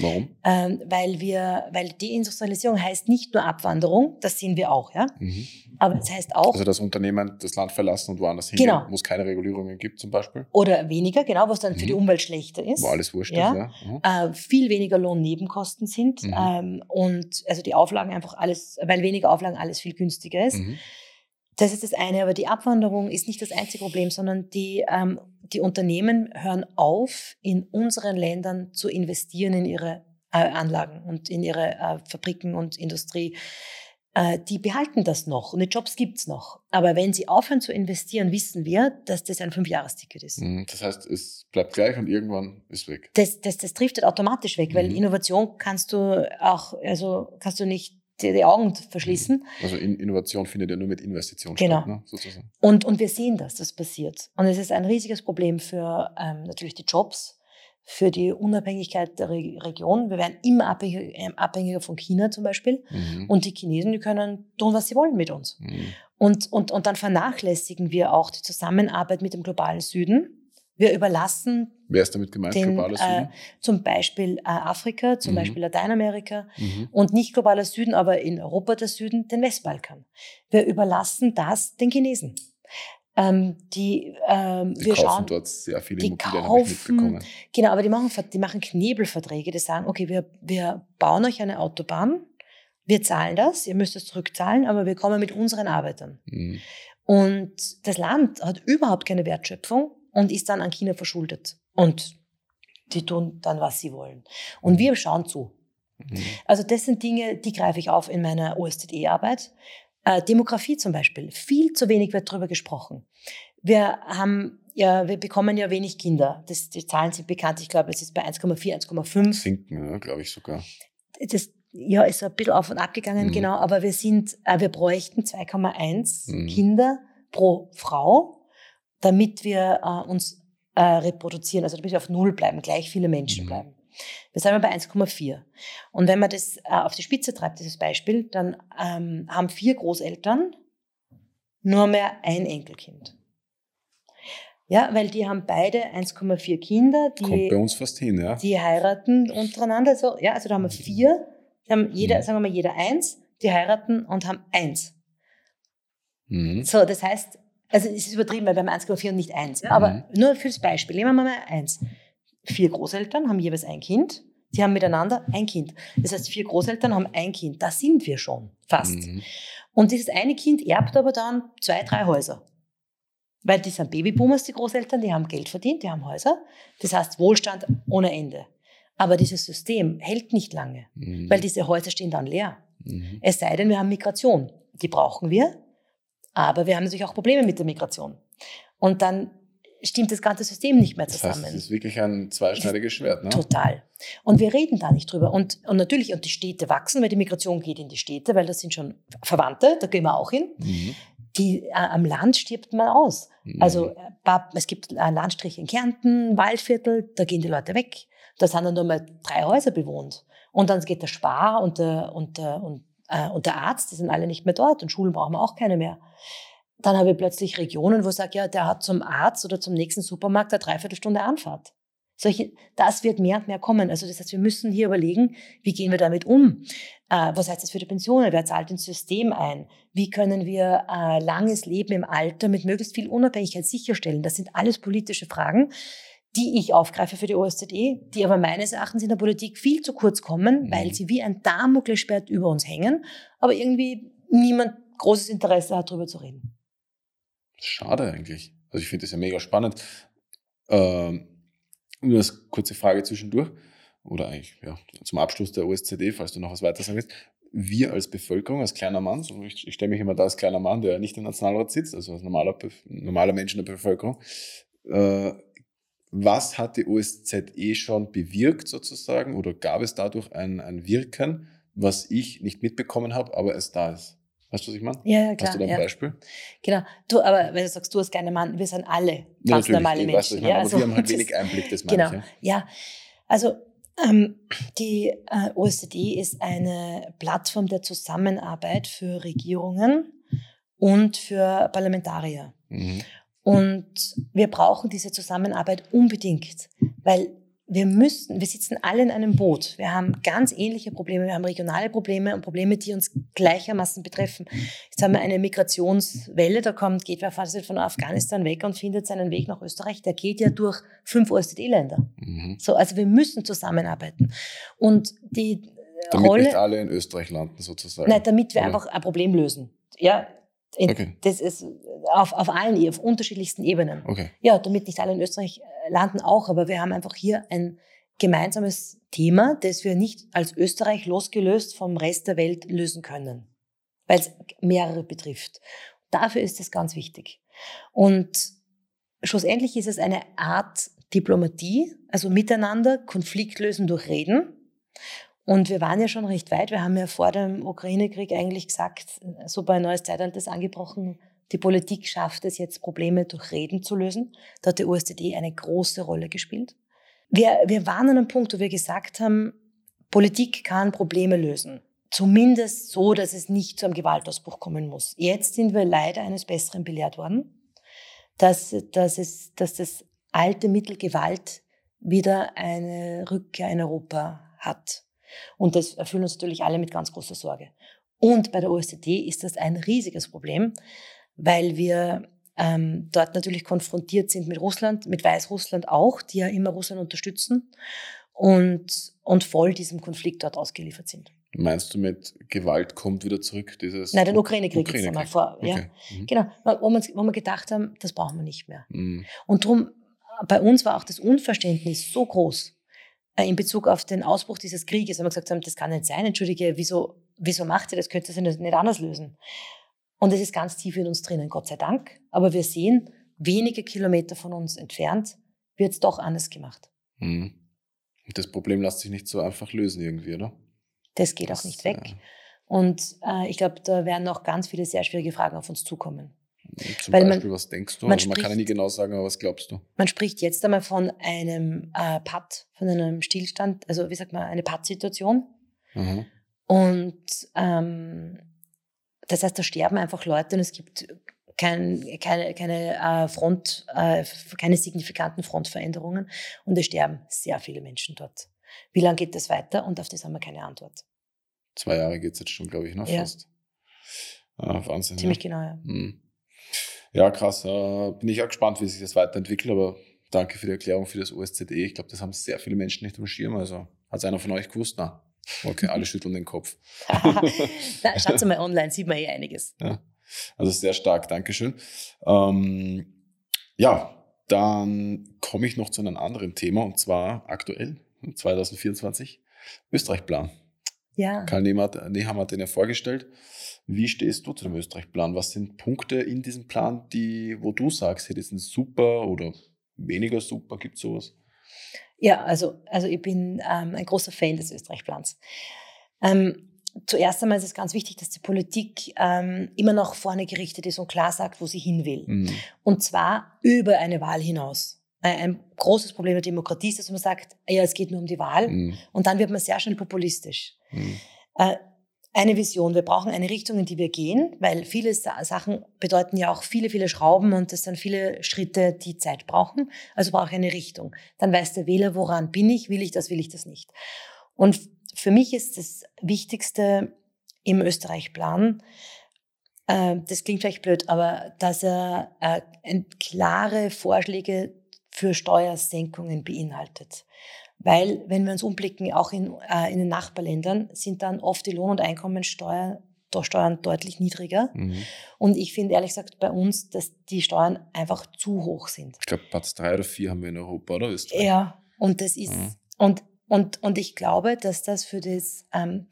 Warum? Ähm, weil wir, weil Deindustrialisierung heißt nicht nur Abwanderung, das sehen wir auch, ja. Mhm. Aber es heißt auch. Also das Unternehmen das Land verlassen und woanders hingehen, genau. wo es keine Regulierungen gibt, zum Beispiel. Oder weniger, genau, was dann mhm. für die mhm. Umwelt schlechter ist. Wo alles wurscht ja? ist, ja. Mhm. Äh, viel weniger Lohnnebenkosten sind mhm. ähm, und also die Auflagen einfach alles, weil weniger Auflagen alles viel günstiger ist. Das ist das eine, aber die Abwanderung ist nicht das einzige Problem, sondern die, ähm, die Unternehmen hören auf, in unseren Ländern zu investieren in ihre äh, Anlagen und in ihre äh, Fabriken und Industrie. Äh, die behalten das noch und die Jobs gibt's noch. Aber wenn sie aufhören zu investieren, wissen wir, dass das ein Fünfjahresticket ist. Mhm, das heißt, es bleibt gleich und irgendwann ist weg. Das, das, das trifft automatisch weg, weil mhm. Innovation kannst du auch, also kannst du nicht die, die Augen verschließen. Also Innovation findet ja nur mit Investition genau. statt, ne? sozusagen. Und, und wir sehen, dass das passiert. Und es ist ein riesiges Problem für ähm, natürlich die Jobs, für die Unabhängigkeit der Re Region. Wir werden immer abhängiger, äh, abhängiger von China zum Beispiel. Mhm. Und die Chinesen, die können tun, was sie wollen mit uns. Mhm. Und, und, und dann vernachlässigen wir auch die Zusammenarbeit mit dem globalen Süden wir überlassen. Wer ist damit gemeint? Den, globaler Süden? Äh, zum Beispiel äh, Afrika, zum mhm. Beispiel Lateinamerika mhm. und nicht globaler Süden, aber in Europa der Süden, den Westbalkan. Wir überlassen das den Chinesen. Ähm, die, ähm, die wir kaufen schauen, dort sehr viele die Immobilien, kaufen, Genau, aber die machen, die machen Knebelverträge, die sagen, okay, wir, wir bauen euch eine Autobahn, wir zahlen das, ihr müsst es zurückzahlen, aber wir kommen mit unseren Arbeitern. Mhm. Und das Land hat überhaupt keine Wertschöpfung und ist dann an China verschuldet. Und die tun dann, was sie wollen. Und wir schauen zu. Mhm. Also das sind Dinge, die greife ich auf in meiner OSZE-Arbeit. Äh, Demografie zum Beispiel. Viel zu wenig wird darüber gesprochen. Wir haben ja, wir bekommen ja wenig Kinder. Das, die Zahlen sind bekannt. Ich glaube, es ist bei 1,4, 1,5. Sinken, ja, glaube ich sogar. Das ja, ist ein bisschen auf und ab gegangen, mhm. genau. Aber wir sind, äh, wir bräuchten 2,1 mhm. Kinder pro Frau damit wir äh, uns äh, reproduzieren, also damit wir auf Null bleiben, gleich viele Menschen mhm. bleiben. Wir sind bei 1,4. Und wenn man das äh, auf die Spitze treibt, dieses Beispiel, dann ähm, haben vier Großeltern nur mehr ein Enkelkind. Ja, weil die haben beide 1,4 Kinder. Die, Kommt bei uns fast hin, ja. Die heiraten untereinander. So, ja, also da haben wir vier. Die haben jeder, mhm. sagen wir mal, jeder eins. Die heiraten und haben eins. Mhm. So, das heißt, also es ist übertrieben, weil beim 1,4 und nicht eins. Ja, aber mhm. nur fürs Beispiel. Nehmen wir mal eins. Vier Großeltern haben jeweils ein Kind. Die haben miteinander ein Kind. Das heißt, vier Großeltern haben ein Kind. Da sind wir schon fast. Mhm. Und dieses eine Kind erbt aber dann zwei, drei Häuser. Weil die sind Babyboomers, die Großeltern, die haben Geld verdient, die haben Häuser. Das heißt Wohlstand ohne Ende. Aber dieses System hält nicht lange, mhm. weil diese Häuser stehen dann leer. Mhm. Es sei denn, wir haben Migration. Die brauchen wir, aber wir haben natürlich auch Probleme mit der Migration. Und dann stimmt das ganze System nicht mehr zusammen. Das heißt, es ist wirklich ein zweischneidiges Schwert. Ne? Total. Und wir reden da nicht drüber. Und, und natürlich, und die Städte wachsen, weil die Migration geht in die Städte, weil das sind schon Verwandte, da gehen wir auch hin. Mhm. Die, äh, am Land stirbt man aus. Mhm. Also äh, es gibt einen Landstrich in Kärnten, Waldviertel, da gehen die Leute weg. Da sind dann nur mal drei Häuser bewohnt. Und dann geht der Spar und der, und der, und, äh, und der Arzt, die sind alle nicht mehr dort. Und Schulen brauchen wir auch keine mehr. Dann habe ich plötzlich Regionen, wo ich sage, ja, der hat zum Arzt oder zum nächsten Supermarkt eine Dreiviertelstunde Anfahrt. Solche, das wird mehr und mehr kommen. Also das heißt, wir müssen hier überlegen, wie gehen wir damit um? Äh, was heißt das für die Pensionen? Wer zahlt ins System ein? Wie können wir äh, langes Leben im Alter mit möglichst viel Unabhängigkeit sicherstellen? Das sind alles politische Fragen, die ich aufgreife für die OSZE, die aber meines Erachtens in der Politik viel zu kurz kommen, mhm. weil sie wie ein Damoklesschwert über uns hängen, aber irgendwie niemand großes Interesse hat, darüber zu reden. Schade eigentlich. Also ich finde das ja mega spannend. Ähm, nur als kurze Frage zwischendurch, oder eigentlich ja, zum Abschluss der OSZE, falls du noch was weiter sagen willst. Wir als Bevölkerung, als kleiner Mann, so ich, ich stelle mich immer da als kleiner Mann, der nicht im Nationalrat sitzt, also als normaler, normaler Mensch in der Bevölkerung, äh, was hat die OSZE schon bewirkt sozusagen oder gab es dadurch ein, ein Wirken, was ich nicht mitbekommen habe, aber es da ist? Weißt du, was ich meine? Ja, ja, klar. Hast du da ein ja. Beispiel? Genau. Du, aber wenn du sagst, du als kleiner Mann, wir sind alle ganz ja, normale Menschen. Weißt, ich meine, ja, aber also, wir haben halt wenig Einblick, das Genau. Ich, ja. ja, also ähm, die äh, OECD ist eine Plattform der Zusammenarbeit für Regierungen und für Parlamentarier. Mhm. Und wir brauchen diese Zusammenarbeit unbedingt, weil wir müssen, wir sitzen alle in einem Boot. Wir haben ganz ähnliche Probleme. Wir haben regionale Probleme und Probleme, die uns gleichermaßen betreffen. Jetzt haben wir eine Migrationswelle, da kommt, geht wer fast von Afghanistan weg und findet seinen Weg nach Österreich. Der geht ja durch fünf OSZE-Länder. Mhm. So, also wir müssen zusammenarbeiten. Und die damit Rolle, nicht alle in Österreich landen, sozusagen. Nein, damit wir Oder? einfach ein Problem lösen. Ja, okay. Das ist auf, auf allen, auf unterschiedlichsten Ebenen. Okay. Ja, damit nicht alle in Österreich äh, landen auch, aber wir haben einfach hier ein gemeinsames Thema, das wir nicht als Österreich losgelöst vom Rest der Welt lösen können, weil es mehrere betrifft. Dafür ist es ganz wichtig. Und schlussendlich ist es eine Art Diplomatie, also miteinander Konflikt lösen durch Reden. Und wir waren ja schon recht weit. Wir haben ja vor dem Ukraine-Krieg eigentlich gesagt, so bei neues Zeitalter ist angebrochen, die Politik schafft es jetzt, Probleme durch Reden zu lösen. Da hat die OSZE eine große Rolle gespielt. Wir, wir waren an einem Punkt, wo wir gesagt haben, Politik kann Probleme lösen. Zumindest so, dass es nicht zu einem Gewaltausbruch kommen muss. Jetzt sind wir leider eines Besseren belehrt worden, dass, dass, es, dass das alte Mittel Gewalt wieder eine Rückkehr in Europa hat. Und das erfüllt uns natürlich alle mit ganz großer Sorge. Und bei der OSZE ist das ein riesiges Problem, weil wir ähm, dort natürlich konfrontiert sind mit Russland, mit Weißrussland auch, die ja immer Russland unterstützen und, und voll diesem Konflikt dort ausgeliefert sind. Meinst du mit Gewalt kommt wieder zurück? Dieses Nein, den Ukraine-Krieg Ukraine jetzt einmal vor. Okay. Ja. Mhm. Genau, wo wir, wo wir gedacht haben, das brauchen wir nicht mehr. Mhm. Und darum, bei uns war auch das Unverständnis so groß, in Bezug auf den Ausbruch dieses Krieges, wenn wir gesagt haben, das kann nicht sein, entschuldige, wieso, wieso macht ihr das, könnt ihr das nicht anders lösen? Und es ist ganz tief in uns drinnen, Gott sei Dank. Aber wir sehen, wenige Kilometer von uns entfernt wird es doch anders gemacht. Mhm. Das Problem lässt sich nicht so einfach lösen irgendwie, oder? Das geht das, auch nicht weg. Äh und äh, ich glaube, da werden noch ganz viele sehr schwierige Fragen auf uns zukommen. Zum Weil Beispiel, man, was denkst du? Man, also man spricht, kann ja nie genau sagen, aber was glaubst du? Man spricht jetzt einmal von einem äh, Patt, von einem Stillstand, also wie sagt man, eine Patt-Situation. Mhm. Und ähm, das heißt, da sterben einfach Leute und es gibt kein, keine, keine äh, Front, äh, keine signifikanten Frontveränderungen und es sterben sehr viele Menschen dort. Wie lange geht das weiter? Und auf das haben wir keine Antwort. Zwei Jahre geht es jetzt schon, glaube ich, noch Ja. fast. Ah, Wahnsinn. Ziemlich ja. genau, ja. Hm. Ja, krass. Äh, bin ich auch gespannt, wie sich das weiterentwickelt, aber danke für die Erklärung für das OSZE. Ich glaube, das haben sehr viele Menschen nicht am Schirm. Also hat es einer von euch gewusst? Na, okay, alle schütteln den Kopf. Na, schaut mal online, sieht man eh einiges. Also sehr stark, Dankeschön. Ähm, ja, dann komme ich noch zu einem anderen Thema und zwar aktuell, 2024, Österreich-Plan. Ja. Karl Nehammer Nehammer hat den ja vorgestellt. Wie stehst du zu dem Österreich-Plan? Was sind Punkte in diesem Plan, die, wo du sagst, hey, die sind super oder weniger super? Gibt es sowas? Ja, also, also ich bin ähm, ein großer Fan des Österreich-Plans. Ähm, zuerst einmal ist es ganz wichtig, dass die Politik ähm, immer noch vorne gerichtet ist und klar sagt, wo sie hin will. Mhm. Und zwar über eine Wahl hinaus. Ein, ein großes Problem der Demokratie ist, dass man sagt, ja, es geht nur um die Wahl. Mhm. Und dann wird man sehr schnell populistisch. Mhm. Eine Vision. Wir brauchen eine Richtung, in die wir gehen, weil viele Sa- Sachen bedeuten ja auch viele, viele Schrauben und das sind viele Schritte, die Zeit brauchen. Also brauche ich eine Richtung. Dann weiß der Wähler, woran bin ich, will ich das, will ich das nicht. Und für mich ist das Wichtigste im Österreich-Plan, äh, das klingt vielleicht blöd, aber dass er äh, klare Vorschläge für Steuersenkungen beinhaltet. Weil, wenn wir uns umblicken, auch in, äh, in den Nachbarländern sind dann oft die Lohn- und Einkommensteuer Steuern deutlich niedriger. Mhm. Und ich finde ehrlich gesagt bei uns, dass die Steuern einfach zu hoch sind. Ich glaube, Platz drei oder vier haben wir in Europa, oder? Österreich? Ja, und das ist, Mhm. und, und, und ich glaube, dass das für das, ähm,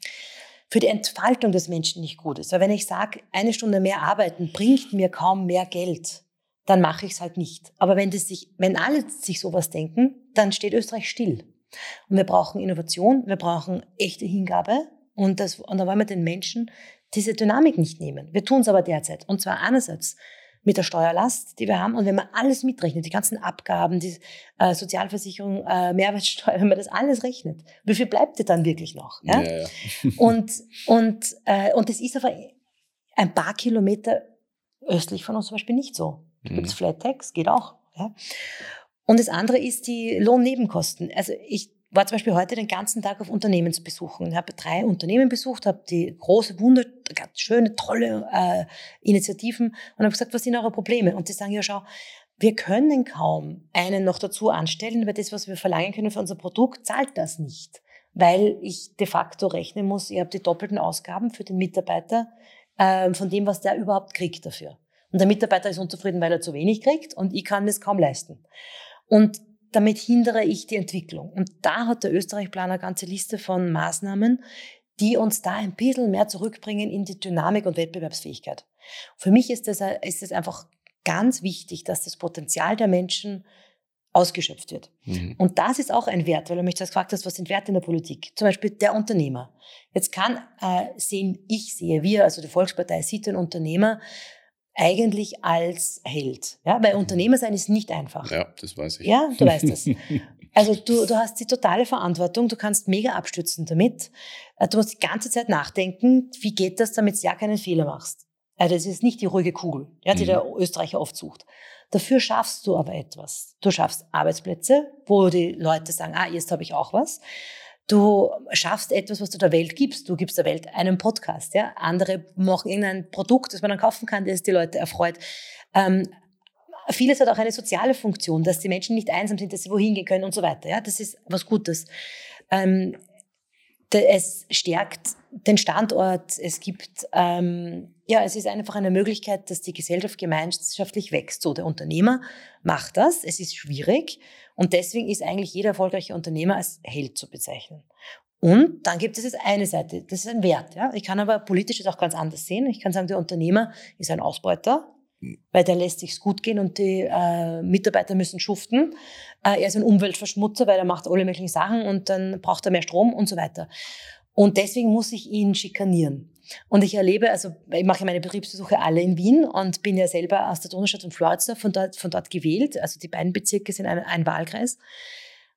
für die Entfaltung des Menschen nicht gut ist. Weil wenn ich sage, eine Stunde mehr arbeiten bringt mir kaum mehr Geld, dann mache ich es halt nicht. Aber wenn das sich, wenn alle sich sowas denken, dann steht Österreich still. Und wir brauchen Innovation, wir brauchen echte Hingabe und, das, und da wollen wir den Menschen diese Dynamik nicht nehmen. Wir tun es aber derzeit. Und zwar einerseits mit der Steuerlast, die wir haben. Und wenn man alles mitrechnet, die ganzen Abgaben, die äh, Sozialversicherung, äh, Mehrwertsteuer, wenn man das alles rechnet, wie viel bleibt dir dann wirklich noch? Ja? ja. ja. Und, und, äh, und das ist aber ein paar Kilometer östlich von uns zum Beispiel nicht so. Da Mhm. gibt es Flat Tax, geht auch. Ja? Und das andere ist die Lohnnebenkosten. Also ich war zum Beispiel heute den ganzen Tag auf Unternehmensbesuchen habe drei Unternehmen besucht, habe die große, wunder, ganz schöne, tolle äh, Initiativen und habe gesagt, was sind eure Probleme? Und die sagen, ja schau, wir können kaum einen noch dazu anstellen, weil das, was wir verlangen können für unser Produkt, zahlt das nicht. Weil ich de facto rechnen muss, ich habe die doppelten Ausgaben für den Mitarbeiter äh, von dem, was der überhaupt kriegt dafür. Und der Mitarbeiter ist unzufrieden, weil er zu wenig kriegt und ich kann das kaum leisten. Und damit hindere ich die Entwicklung. Und da hat der Österreich-Plan eine ganze Liste von Maßnahmen, die uns da ein bisschen mehr zurückbringen in die Dynamik und Wettbewerbsfähigkeit. Für mich ist es ist einfach ganz wichtig, dass das Potenzial der Menschen ausgeschöpft wird. Mhm. Und das ist auch ein Wert, weil du mich das gefragt hast, was sind Werte in der Politik? Zum Beispiel der Unternehmer. Jetzt kann äh, sehen, ich sehe, wir, also die Volkspartei sieht den Unternehmer eigentlich als Held. Ja? Weil Unternehmer sein ist nicht einfach. ja, das weiß ich. Ja, du weißt das. Also du, du hast die totale Verantwortung, du kannst mega abstützen damit. Äh, Du musst die ganze Zeit nachdenken, wie geht das, damit du ja keinen Fehler machst. Also das ist nicht die ruhige Kugel, ja, die Mhm. der Österreicher oft sucht. Dafür schaffst du aber etwas. Du schaffst Arbeitsplätze, wo die Leute sagen, ah, jetzt habe ich auch was. Du schaffst etwas, was du der Welt gibst. Du gibst der Welt einen Podcast. Ja? Andere machen irgendein Produkt, das man dann kaufen kann, das die Leute erfreut. Ähm, vieles hat auch eine soziale Funktion, dass die Menschen nicht einsam sind, dass sie wohin gehen können und so weiter. Ja? Das ist was Gutes. Ähm, es stärkt den Standort. Es gibt, ähm, ja, es ist einfach eine Möglichkeit, dass die Gesellschaft gemeinschaftlich wächst. So, der Unternehmer macht das. Es ist schwierig. Und deswegen ist eigentlich jeder erfolgreiche Unternehmer als Held zu bezeichnen. Und dann gibt es jetzt eine Seite, das ist ein Wert. Ja? Ich kann aber politisch das auch ganz anders sehen. Ich kann sagen, der Unternehmer ist ein Ausbeuter, weil der lässt sich's gut gehen und die äh, Mitarbeiter müssen schuften. Äh, er ist ein Umweltverschmutzer, weil er macht alle möglichen Sachen und dann braucht er mehr Strom und so weiter. Und deswegen muss ich ihn schikanieren. Und ich erlebe, also ich mache meine Betriebsbesuche alle in Wien und bin ja selber aus der Donaustadt und Floridsdorf von dort, von dort gewählt. Also die beiden Bezirke sind ein, ein Wahlkreis.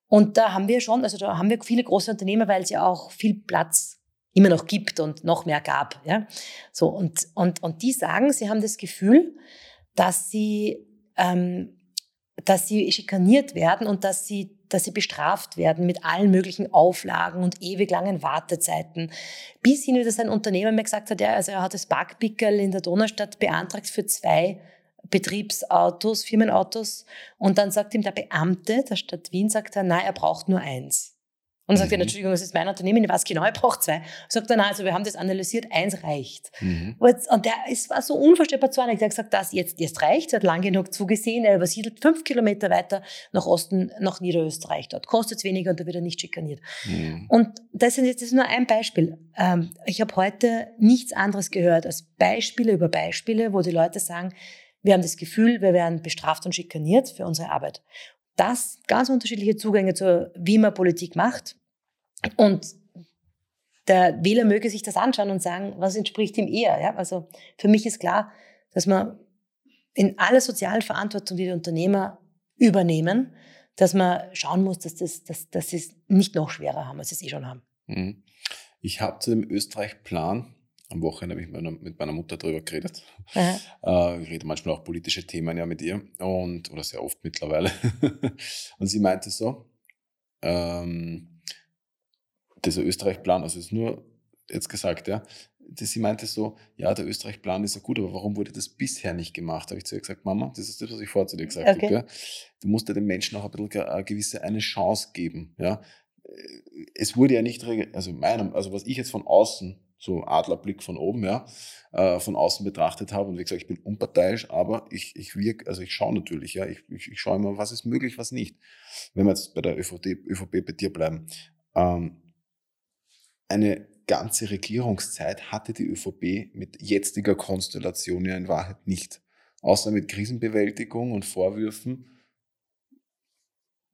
Und da haben wir schon, also da haben wir viele große Unternehmer, weil es ja auch viel Platz immer noch gibt und noch mehr gab. Ja? So, und, und, und die sagen, sie haben das Gefühl, dass sie, ähm, dass sie schikaniert werden und dass sie, dass sie bestraft werden mit allen möglichen Auflagen und ewig langen Wartezeiten. Bis hin, dass ein Unternehmer mir gesagt hat, ja, also er hat das Parkpickel in der Donaustadt beantragt für zwei Betriebsautos, Firmenautos. Und dann sagt ihm der Beamte der Stadt Wien, sagt er, nein, er braucht nur eins. Und sagt mhm. er, Entschuldigung, das ist mein Unternehmen, ich weiß genau, ich brauche zwei. Sagt er, nein, also wir haben das analysiert, eins reicht. Mhm. Und der es war so unvorstellbar zornig. Er hat gesagt, das jetzt, jetzt reicht, er hat lang genug zugesehen, er übersiedelt fünf Kilometer weiter nach Osten, nach Niederösterreich. Dort kostet es weniger und da wird er nicht schikaniert. Mhm. Und das ist, jetzt das ist nur ein Beispiel. Ähm, ich habe heute nichts anderes gehört als Beispiele über Beispiele, wo die Leute sagen, wir haben das Gefühl, wir werden bestraft und schikaniert für unsere Arbeit das ganz unterschiedliche Zugänge zu, wie man Politik macht. Und der Wähler möge sich das anschauen und sagen, was entspricht ihm eher. Ja? Also für mich ist klar, dass man in aller sozialen Verantwortung, die die Unternehmer übernehmen, dass man schauen muss, dass, das, dass, dass sie es nicht noch schwerer haben, als sie es eh schon haben. Mhm. Ich habe zu dem Österreich-Plan am Wochenende habe ich mit meiner, mit meiner Mutter darüber geredet. Äh, ich rede manchmal auch politische Themen ja mit ihr und oder sehr oft mittlerweile. und sie meinte so, ähm, dieser Österreich-Plan, also ist nur jetzt gesagt, ja, sie meinte so, ja, der Österreich-Plan ist ja gut, aber warum wurde das bisher nicht gemacht? Habe ich zu ihr gesagt, Mama, das ist das, was ich vorher zu dir gesagt okay. habe. Ja? Du musst ja den Menschen auch ein bisschen eine gewisse eine Chance geben. Ja? Es wurde ja nicht, also meinem, also was ich jetzt von außen so Adlerblick von oben, ja, äh, von außen betrachtet habe. Und wie gesagt, ich bin unparteiisch, aber ich, ich wirke, also ich schaue natürlich, ja, ich, ich, ich schaue immer, was ist möglich, was nicht. Wenn wir jetzt bei der ÖVP, ÖVP bei dir bleiben. Ähm, eine ganze Regierungszeit hatte die ÖVP mit jetziger Konstellation ja in Wahrheit nicht. Außer mit Krisenbewältigung und Vorwürfen.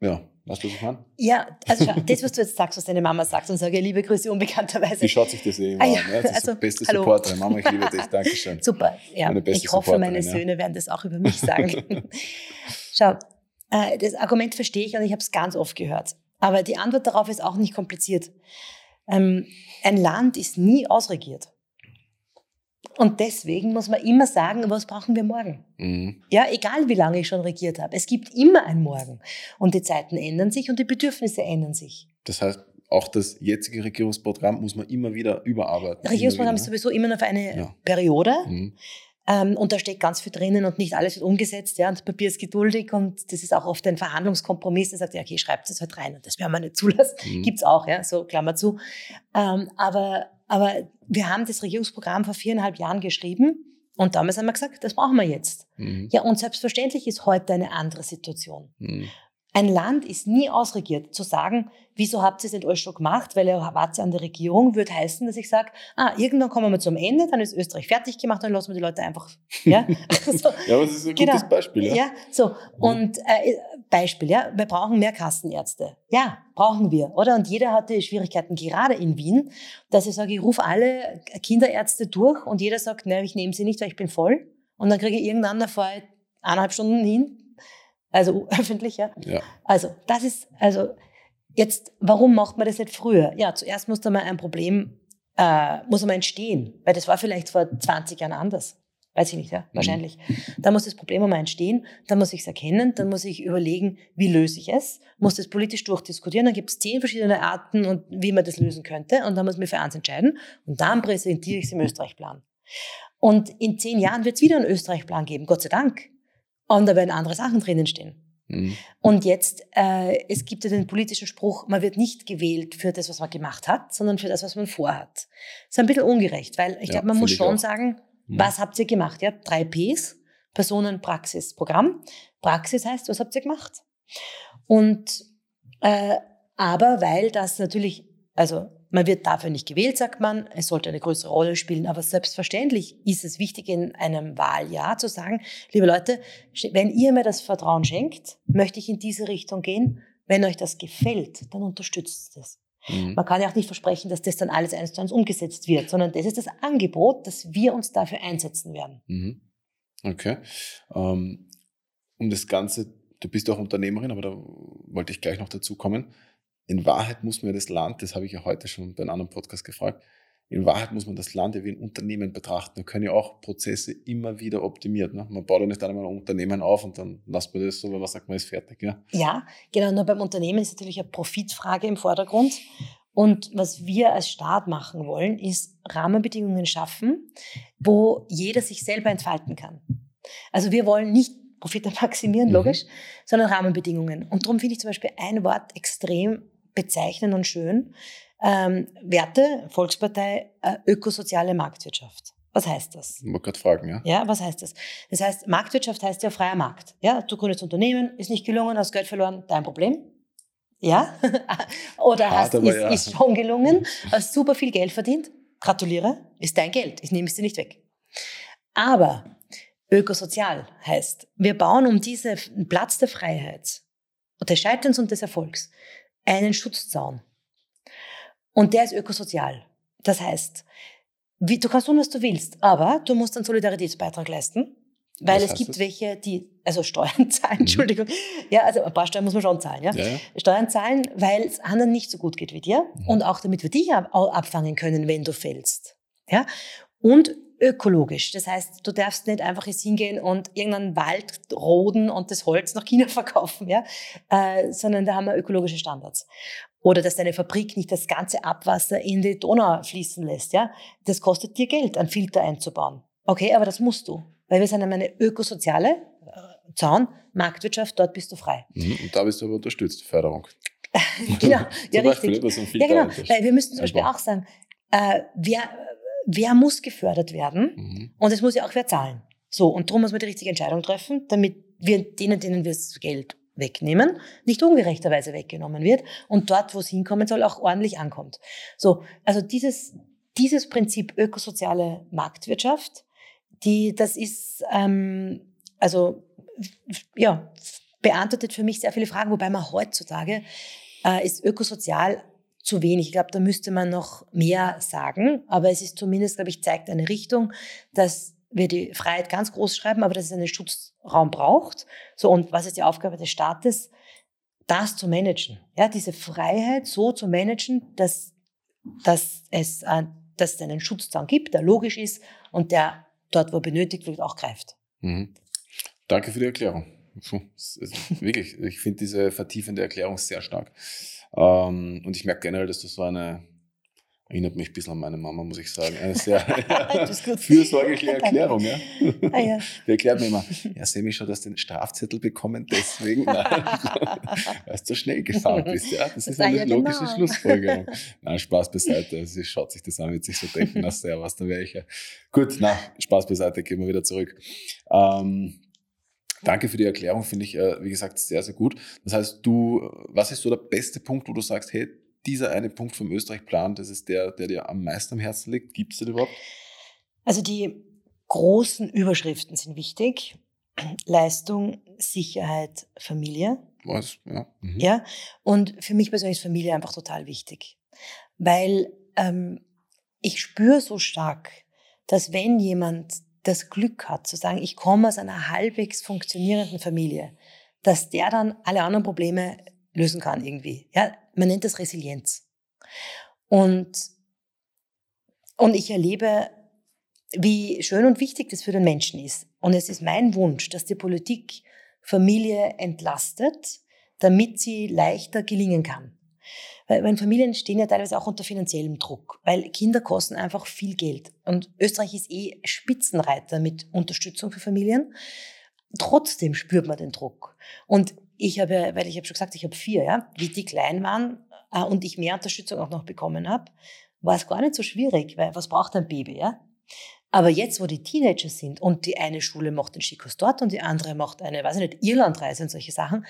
Ja, Weißt du, was ich meine? Ja, also schau, das, was du jetzt sagst, was deine Mama sagt und sage, liebe Grüße unbekannterweise. Die schaut sich das eh immer ah, ja. an. Ja? Das also, ist beste hallo. Supporterin. Mama, ich liebe dich. Dankeschön. Super. Ja, ich hoffe, meine Söhne werden das auch über mich sagen. schau, äh, das Argument verstehe ich und ich habe es ganz oft gehört. Aber die Antwort darauf ist auch nicht kompliziert. Ähm, ein Land ist nie ausregiert. Und deswegen muss man immer sagen, was brauchen wir morgen? Mhm. Ja, egal wie lange ich schon regiert habe. Es gibt immer ein Morgen. Und die Zeiten ändern sich und die Bedürfnisse ändern sich. Das heißt, auch das jetzige Regierungsprogramm muss man immer wieder überarbeiten. Das Regierungsprogramm ist sowieso immer nur für eine ja. Periode. Mhm. Ähm, und da steht ganz viel drinnen und nicht alles wird umgesetzt. Ja, und das Papier ist geduldig und das ist auch oft ein Verhandlungskompromiss. Der sagt, ja, okay, schreibt es halt rein und das werden wir nicht zulassen. Mhm. Gibt's auch, ja, so Klammer zu. Ähm, aber aber wir haben das Regierungsprogramm vor viereinhalb Jahren geschrieben und damals haben wir gesagt, das brauchen wir jetzt. Mhm. Ja, und selbstverständlich ist heute eine andere Situation. Mhm. Ein Land ist nie ausregiert. Zu sagen, wieso habt ihr es nicht alles schon gemacht, weil ihr wart an der Regierung, würde heißen, dass ich sage, ah, irgendwann kommen wir zum Ende, dann ist Österreich fertig gemacht, dann lassen wir die Leute einfach. Ja, so, ja aber das ist ein genau. gutes Beispiel. Ja, ja so. Und äh, Beispiel, ja, wir brauchen mehr Kassenärzte. Ja, brauchen wir, oder? Und jeder hatte Schwierigkeiten, gerade in Wien, dass ich sage, ich rufe alle Kinderärzte durch und jeder sagt, nein, ich nehme sie nicht, weil ich bin voll. Und dann kriege ich irgendeiner vor eineinhalb Stunden hin, also öffentlich, ja. ja. Also, das ist, also, jetzt, warum macht man das nicht früher? Ja, zuerst muss da mal ein Problem, äh, muss mal entstehen, weil das war vielleicht vor 20 Jahren anders. Weiß ich nicht, ja, mhm. wahrscheinlich. Mhm. Da muss das Problem einmal entstehen, dann muss ich es erkennen, dann muss ich überlegen, wie löse ich es, muss das politisch durchdiskutieren, dann gibt es zehn verschiedene Arten und wie man das lösen könnte und dann muss ich mich für eins entscheiden und dann präsentiere ich es im Österreich-Plan. Und in zehn Jahren wird es wieder einen Österreich-Plan geben, Gott sei Dank. Und da werden andere Sachen drinnen stehen. Mhm. Und jetzt, äh, es gibt ja den politischen Spruch, man wird nicht gewählt für das, was man gemacht hat, sondern für das, was man vorhat. Das ist ein bisschen ungerecht, weil ich ja, glaube, man muss schon sagen, mhm. was habt ihr gemacht? Ja, drei Ps, Personen, Praxis, Programm. Praxis heißt, was habt ihr gemacht? Und, äh, aber weil das natürlich, also man wird dafür nicht gewählt, sagt man. Es sollte eine größere Rolle spielen. Aber selbstverständlich ist es wichtig, in einem Wahljahr zu sagen, liebe Leute, wenn ihr mir das Vertrauen schenkt, möchte ich in diese Richtung gehen. Wenn euch das gefällt, dann unterstützt es. Mhm. Man kann ja auch nicht versprechen, dass das dann alles eins zu eins umgesetzt wird, sondern das ist das Angebot, dass wir uns dafür einsetzen werden. Mhm. Okay. Ähm, um das Ganze, du bist auch Unternehmerin, aber da wollte ich gleich noch dazu kommen in Wahrheit muss man das Land, das habe ich ja heute schon bei einem anderen Podcast gefragt, in Wahrheit muss man das Land ja wie ein Unternehmen betrachten. Da können ja auch Prozesse immer wieder optimiert. Ne? Man baut ja nicht einmal ein Unternehmen auf und dann lasst man das so, wenn man sagt, man ist fertig. Ja, ja genau. Nur beim Unternehmen ist natürlich eine Profitfrage im Vordergrund. Und was wir als Staat machen wollen, ist Rahmenbedingungen schaffen, wo jeder sich selber entfalten kann. Also wir wollen nicht Profite maximieren, mhm. logisch, sondern Rahmenbedingungen. Und darum finde ich zum Beispiel ein Wort extrem bezeichnend und schön. Ähm, Werte, Volkspartei, äh, ökosoziale Marktwirtschaft. Was heißt das? Ich wollte gerade fragen, ja. Ja, was heißt das? Das heißt, Marktwirtschaft heißt ja freier Markt. Ja, du gründest Unternehmen, ist nicht gelungen, hast Geld verloren, dein Problem. Ja? Oder hast, ist, ja. ist schon gelungen, hast super viel Geld verdient, gratuliere, ist dein Geld, ich nehme es dir nicht weg. Aber ökosozial heißt, wir bauen um diesen Platz der Freiheit, des Scheiterns und des Erfolgs einen Schutzzaun. Und der ist ökosozial. Das heißt, wie, du kannst tun, was du willst, aber du musst einen Solidaritätsbeitrag leisten, weil was es gibt das? welche, die, also Steuern zahlen, mhm. Entschuldigung. Ja, also ein paar Steuern muss man schon zahlen, ja. ja, ja. Steuern zahlen, weil es anderen nicht so gut geht wie dir mhm. und auch damit wir dich abfangen können, wenn du fällst. Ja. Und ökologisch. Das heißt, du darfst nicht einfach jetzt hingehen und irgendeinen Wald roden und das Holz nach China verkaufen, ja, äh, sondern da haben wir ökologische Standards. Oder dass deine Fabrik nicht das ganze Abwasser in die Donau fließen lässt, ja. Das kostet dir Geld, einen Filter einzubauen. Okay, aber das musst du, weil wir sind eine ökosoziale äh, Zaun, Marktwirtschaft, dort bist du frei. Mhm, und da bist du aber unterstützt, Förderung. genau, ja, richtig. Ja, genau, weil wir müssten zum Beispiel auch sagen, äh, wer, wer muss gefördert werden mhm. und es muss ja auch wer zahlen. So, und darum muss man die richtige Entscheidung treffen, damit wir denen, denen wir das Geld wegnehmen, nicht ungerechterweise weggenommen wird und dort, wo es hinkommen soll, auch ordentlich ankommt. So, also dieses, dieses Prinzip ökosoziale Marktwirtschaft, die, das ist, ähm, also, ja, beantwortet für mich sehr viele Fragen, wobei man heutzutage äh, ist ökosozial zu wenig. Ich glaube, da müsste man noch mehr sagen, aber es ist zumindest, glaube ich, zeigt eine Richtung, dass wir die Freiheit ganz groß schreiben, aber dass es einen Schutzraum braucht. So, und was ist die Aufgabe des Staates? Das zu managen. Ja, diese Freiheit so zu managen, dass, dass, es, äh, dass es einen Schutzzaun gibt, der logisch ist und der dort, wo benötigt wird, auch greift. Mhm. Danke für die Erklärung. Wirklich, ich finde diese vertiefende Erklärung sehr stark. Ähm, und ich merke generell, dass du so eine Erinnert mich ein bisschen an meine Mama, muss ich sagen. Eine sehr fürsorgliche Erklärung. Ja? Ah, ja. Die erklärt mir immer, ja, sehe mich schon, dass du den Strafzettel bekommen, deswegen, nein, weil du so schnell gefahren bist. Ja? Das, das ist eine ja logische genau. Schlussfolgerung. Nein, Spaß beiseite. Sie schaut sich das an, wird sich so denken, na sehr, was, da wäre ich ja. Gut, na, Spaß beiseite, gehen wir wieder zurück. Ähm, Danke für die Erklärung, finde ich, äh, wie gesagt, sehr, sehr gut. Das heißt, du, was ist so der beste Punkt, wo du sagst, hey, dieser eine Punkt vom Österreich-Plan, das ist der, der dir am meisten am Herzen liegt? Gibt es den überhaupt? Also die großen Überschriften sind wichtig. Leistung, Sicherheit, Familie. Was? Ja. Mhm. ja. Und für mich persönlich ist Familie einfach total wichtig. Weil ähm, ich spüre so stark, dass wenn jemand das Glück hat, zu sagen, ich komme aus einer halbwegs funktionierenden Familie, dass der dann alle anderen Probleme lösen kann irgendwie. Ja, man nennt das Resilienz. Und, und ich erlebe, wie schön und wichtig das für den Menschen ist. Und es ist mein Wunsch, dass die Politik Familie entlastet, damit sie leichter gelingen kann. Weil, weil Familien stehen ja teilweise auch unter finanziellem Druck, weil Kinder kosten einfach viel Geld. Und Österreich ist eh Spitzenreiter mit Unterstützung für Familien. Trotzdem spürt man den Druck. Und ich habe, weil ich habe schon gesagt, ich habe vier, ja, wie die klein waren äh, und ich mehr Unterstützung auch noch bekommen habe, war es gar nicht so schwierig, weil was braucht ein Baby, ja? Aber jetzt, wo die Teenager sind und die eine Schule macht den Skikurs dort und die andere macht eine, weiß ich nicht, Irlandreise und solche Sachen,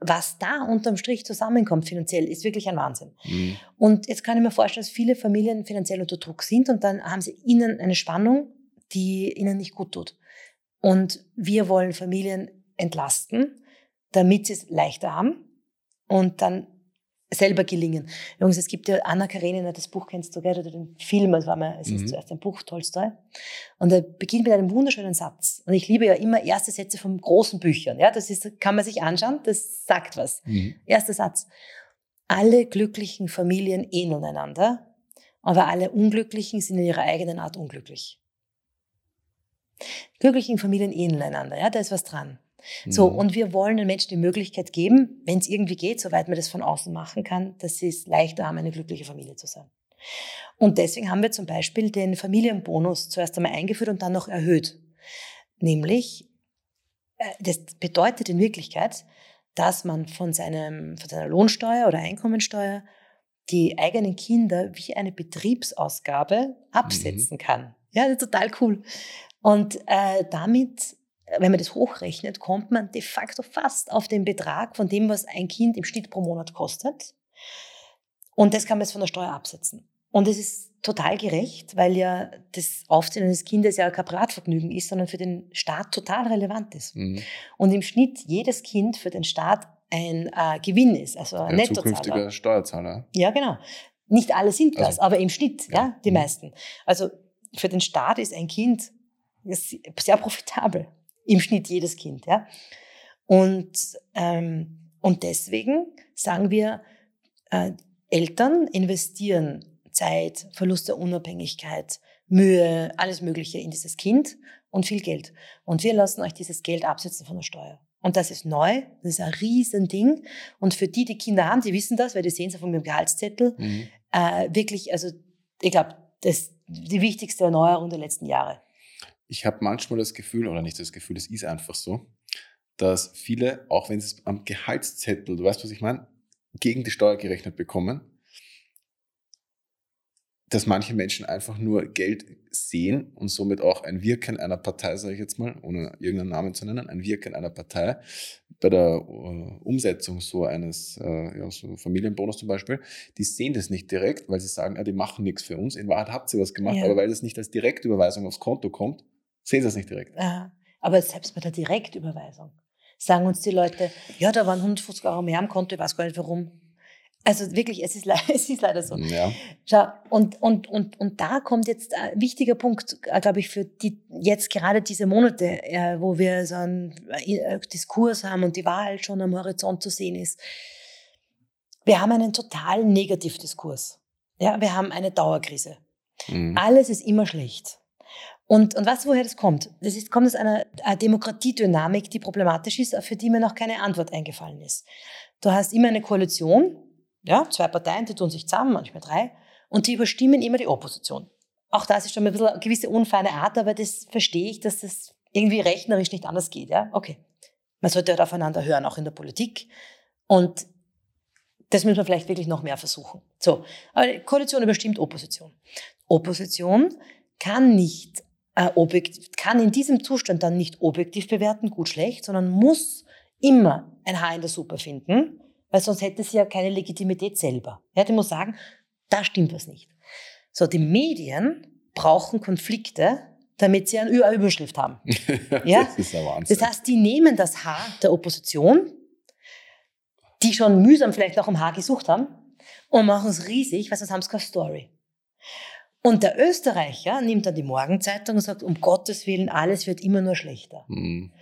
was da unterm Strich zusammenkommt finanziell, ist wirklich ein Wahnsinn. Mhm. Und jetzt kann ich mir vorstellen, dass viele Familien finanziell unter Druck sind und dann haben sie ihnen eine Spannung, die ihnen nicht gut tut. Und wir wollen Familien entlasten damit sie es leichter haben und dann selber gelingen. Jungs, es gibt ja Anna Karenina, das Buch kennst du, gell, oder den Film, es war mal, es ist mhm. zuerst ein Buch, Tolstoi. Und er beginnt mit einem wunderschönen Satz. Und ich liebe ja immer erste Sätze von großen Büchern. Ja, das ist, kann man sich anschauen, das sagt was. Mhm. Erster Satz. Alle glücklichen Familien ähneln einander Aber alle Unglücklichen sind in ihrer eigenen Art unglücklich. Glücklichen Familien ähneln einander, ja, da ist was dran. So, mhm. und wir wollen den Menschen die Möglichkeit geben, wenn es irgendwie geht, soweit man das von außen machen kann, dass sie es leichter haben, eine glückliche Familie zu sein. Und deswegen haben wir zum Beispiel den Familienbonus zuerst einmal eingeführt und dann noch erhöht. Nämlich, äh, das bedeutet in Wirklichkeit, dass man von, seinem, von seiner Lohnsteuer oder Einkommensteuer die eigenen Kinder wie eine Betriebsausgabe absetzen mhm. kann. Ja, das ist total cool. Und äh, damit, wenn man das hochrechnet, kommt man de facto fast auf den Betrag von dem, was ein Kind im Schnitt pro Monat kostet. Und das kann man jetzt von der Steuer absetzen. Und es ist total gerecht, weil ja das Aufziehen eines Kindes ja kein Privatvergnügen ist, sondern für den Staat total relevant ist. Mhm. Und im Schnitt jedes Kind für den Staat ein äh, Gewinn ist, also ein, ein Nettozahler. zukünftiger Steuerzahler. Ja, genau. Nicht alle sind das, also, aber im Schnitt, ja, ja die mhm. meisten. Also für den Staat ist ein Kind sehr profitabel. Im Schnitt jedes Kind, ja. Und, ähm, und deswegen sagen wir, äh, Eltern investieren Zeit, Verlust der Unabhängigkeit, Mühe, alles Mögliche in dieses Kind und viel Geld. Und wir lassen euch dieses Geld absetzen von der Steuer. Und das ist neu, das ist ein Riesending. Und für die, die Kinder haben, die wissen das, weil die sehen es auf meinem Gehaltszettel, mhm. äh, wirklich, also ich glaube, das ist die wichtigste Erneuerung der letzten Jahre. Ich habe manchmal das Gefühl, oder nicht das Gefühl, es ist einfach so, dass viele, auch wenn sie es am Gehaltszettel, du weißt, was ich meine, gegen die Steuer gerechnet bekommen, dass manche Menschen einfach nur Geld sehen und somit auch ein Wirken einer Partei, sage ich jetzt mal, ohne irgendeinen Namen zu nennen, ein Wirken einer Partei bei der uh, Umsetzung so eines uh, ja, so Familienbonus zum Beispiel, die sehen das nicht direkt, weil sie sagen, ah, die machen nichts für uns. In Wahrheit habt ihr was gemacht, ja. aber weil das nicht als Direktüberweisung aufs Konto kommt, sehen sie es nicht direkt. Ja, aber selbst bei der Direktüberweisung sagen uns die Leute, ja, da waren 150 Euro mehr am Konto, ich weiß gar nicht warum. Also wirklich, es ist, es ist leider so. Ja. Schau, und, und, und, und da kommt jetzt ein wichtiger Punkt, äh, glaube ich, für die, jetzt gerade diese Monate, äh, wo wir so einen äh, Diskurs haben und die Wahl schon am Horizont zu sehen ist. Wir haben einen totalen Negativdiskurs. Ja, wir haben eine Dauerkrise. Mhm. Alles ist immer schlecht. Und, und weißt du, woher das kommt? Das ist, kommt aus einer, einer Demokratiedynamik, die problematisch ist, für die mir noch keine Antwort eingefallen ist. Du hast immer eine Koalition, ja, zwei Parteien, die tun sich zusammen, manchmal drei, und die überstimmen immer die Opposition. Auch das ist schon ein bisschen eine gewisse unfeine Art, aber das verstehe ich, dass das irgendwie rechnerisch nicht anders geht. Ja? Okay. Man sollte halt aufeinander hören, auch in der Politik. Und das müssen wir vielleicht wirklich noch mehr versuchen. So, aber die Koalition überstimmt Opposition. Opposition kann nicht äh, objektiv, kann in diesem Zustand dann nicht objektiv bewerten, gut, schlecht, sondern muss immer ein Haar in der Suppe finden weil sonst hätte sie ja keine Legitimität selber. Ja, die muss sagen, da stimmt was nicht. So, die Medien brauchen Konflikte, damit sie eine Überschrift haben. ja? Das ist ja Wahnsinn. Das heißt, die nehmen das Haar der Opposition, die schon mühsam vielleicht noch am Haar gesucht haben, und machen es riesig, weil sonst haben sie keine Story. Und der Österreicher nimmt dann die Morgenzeitung und sagt, um Gottes Willen, alles wird immer nur schlechter. Mhm.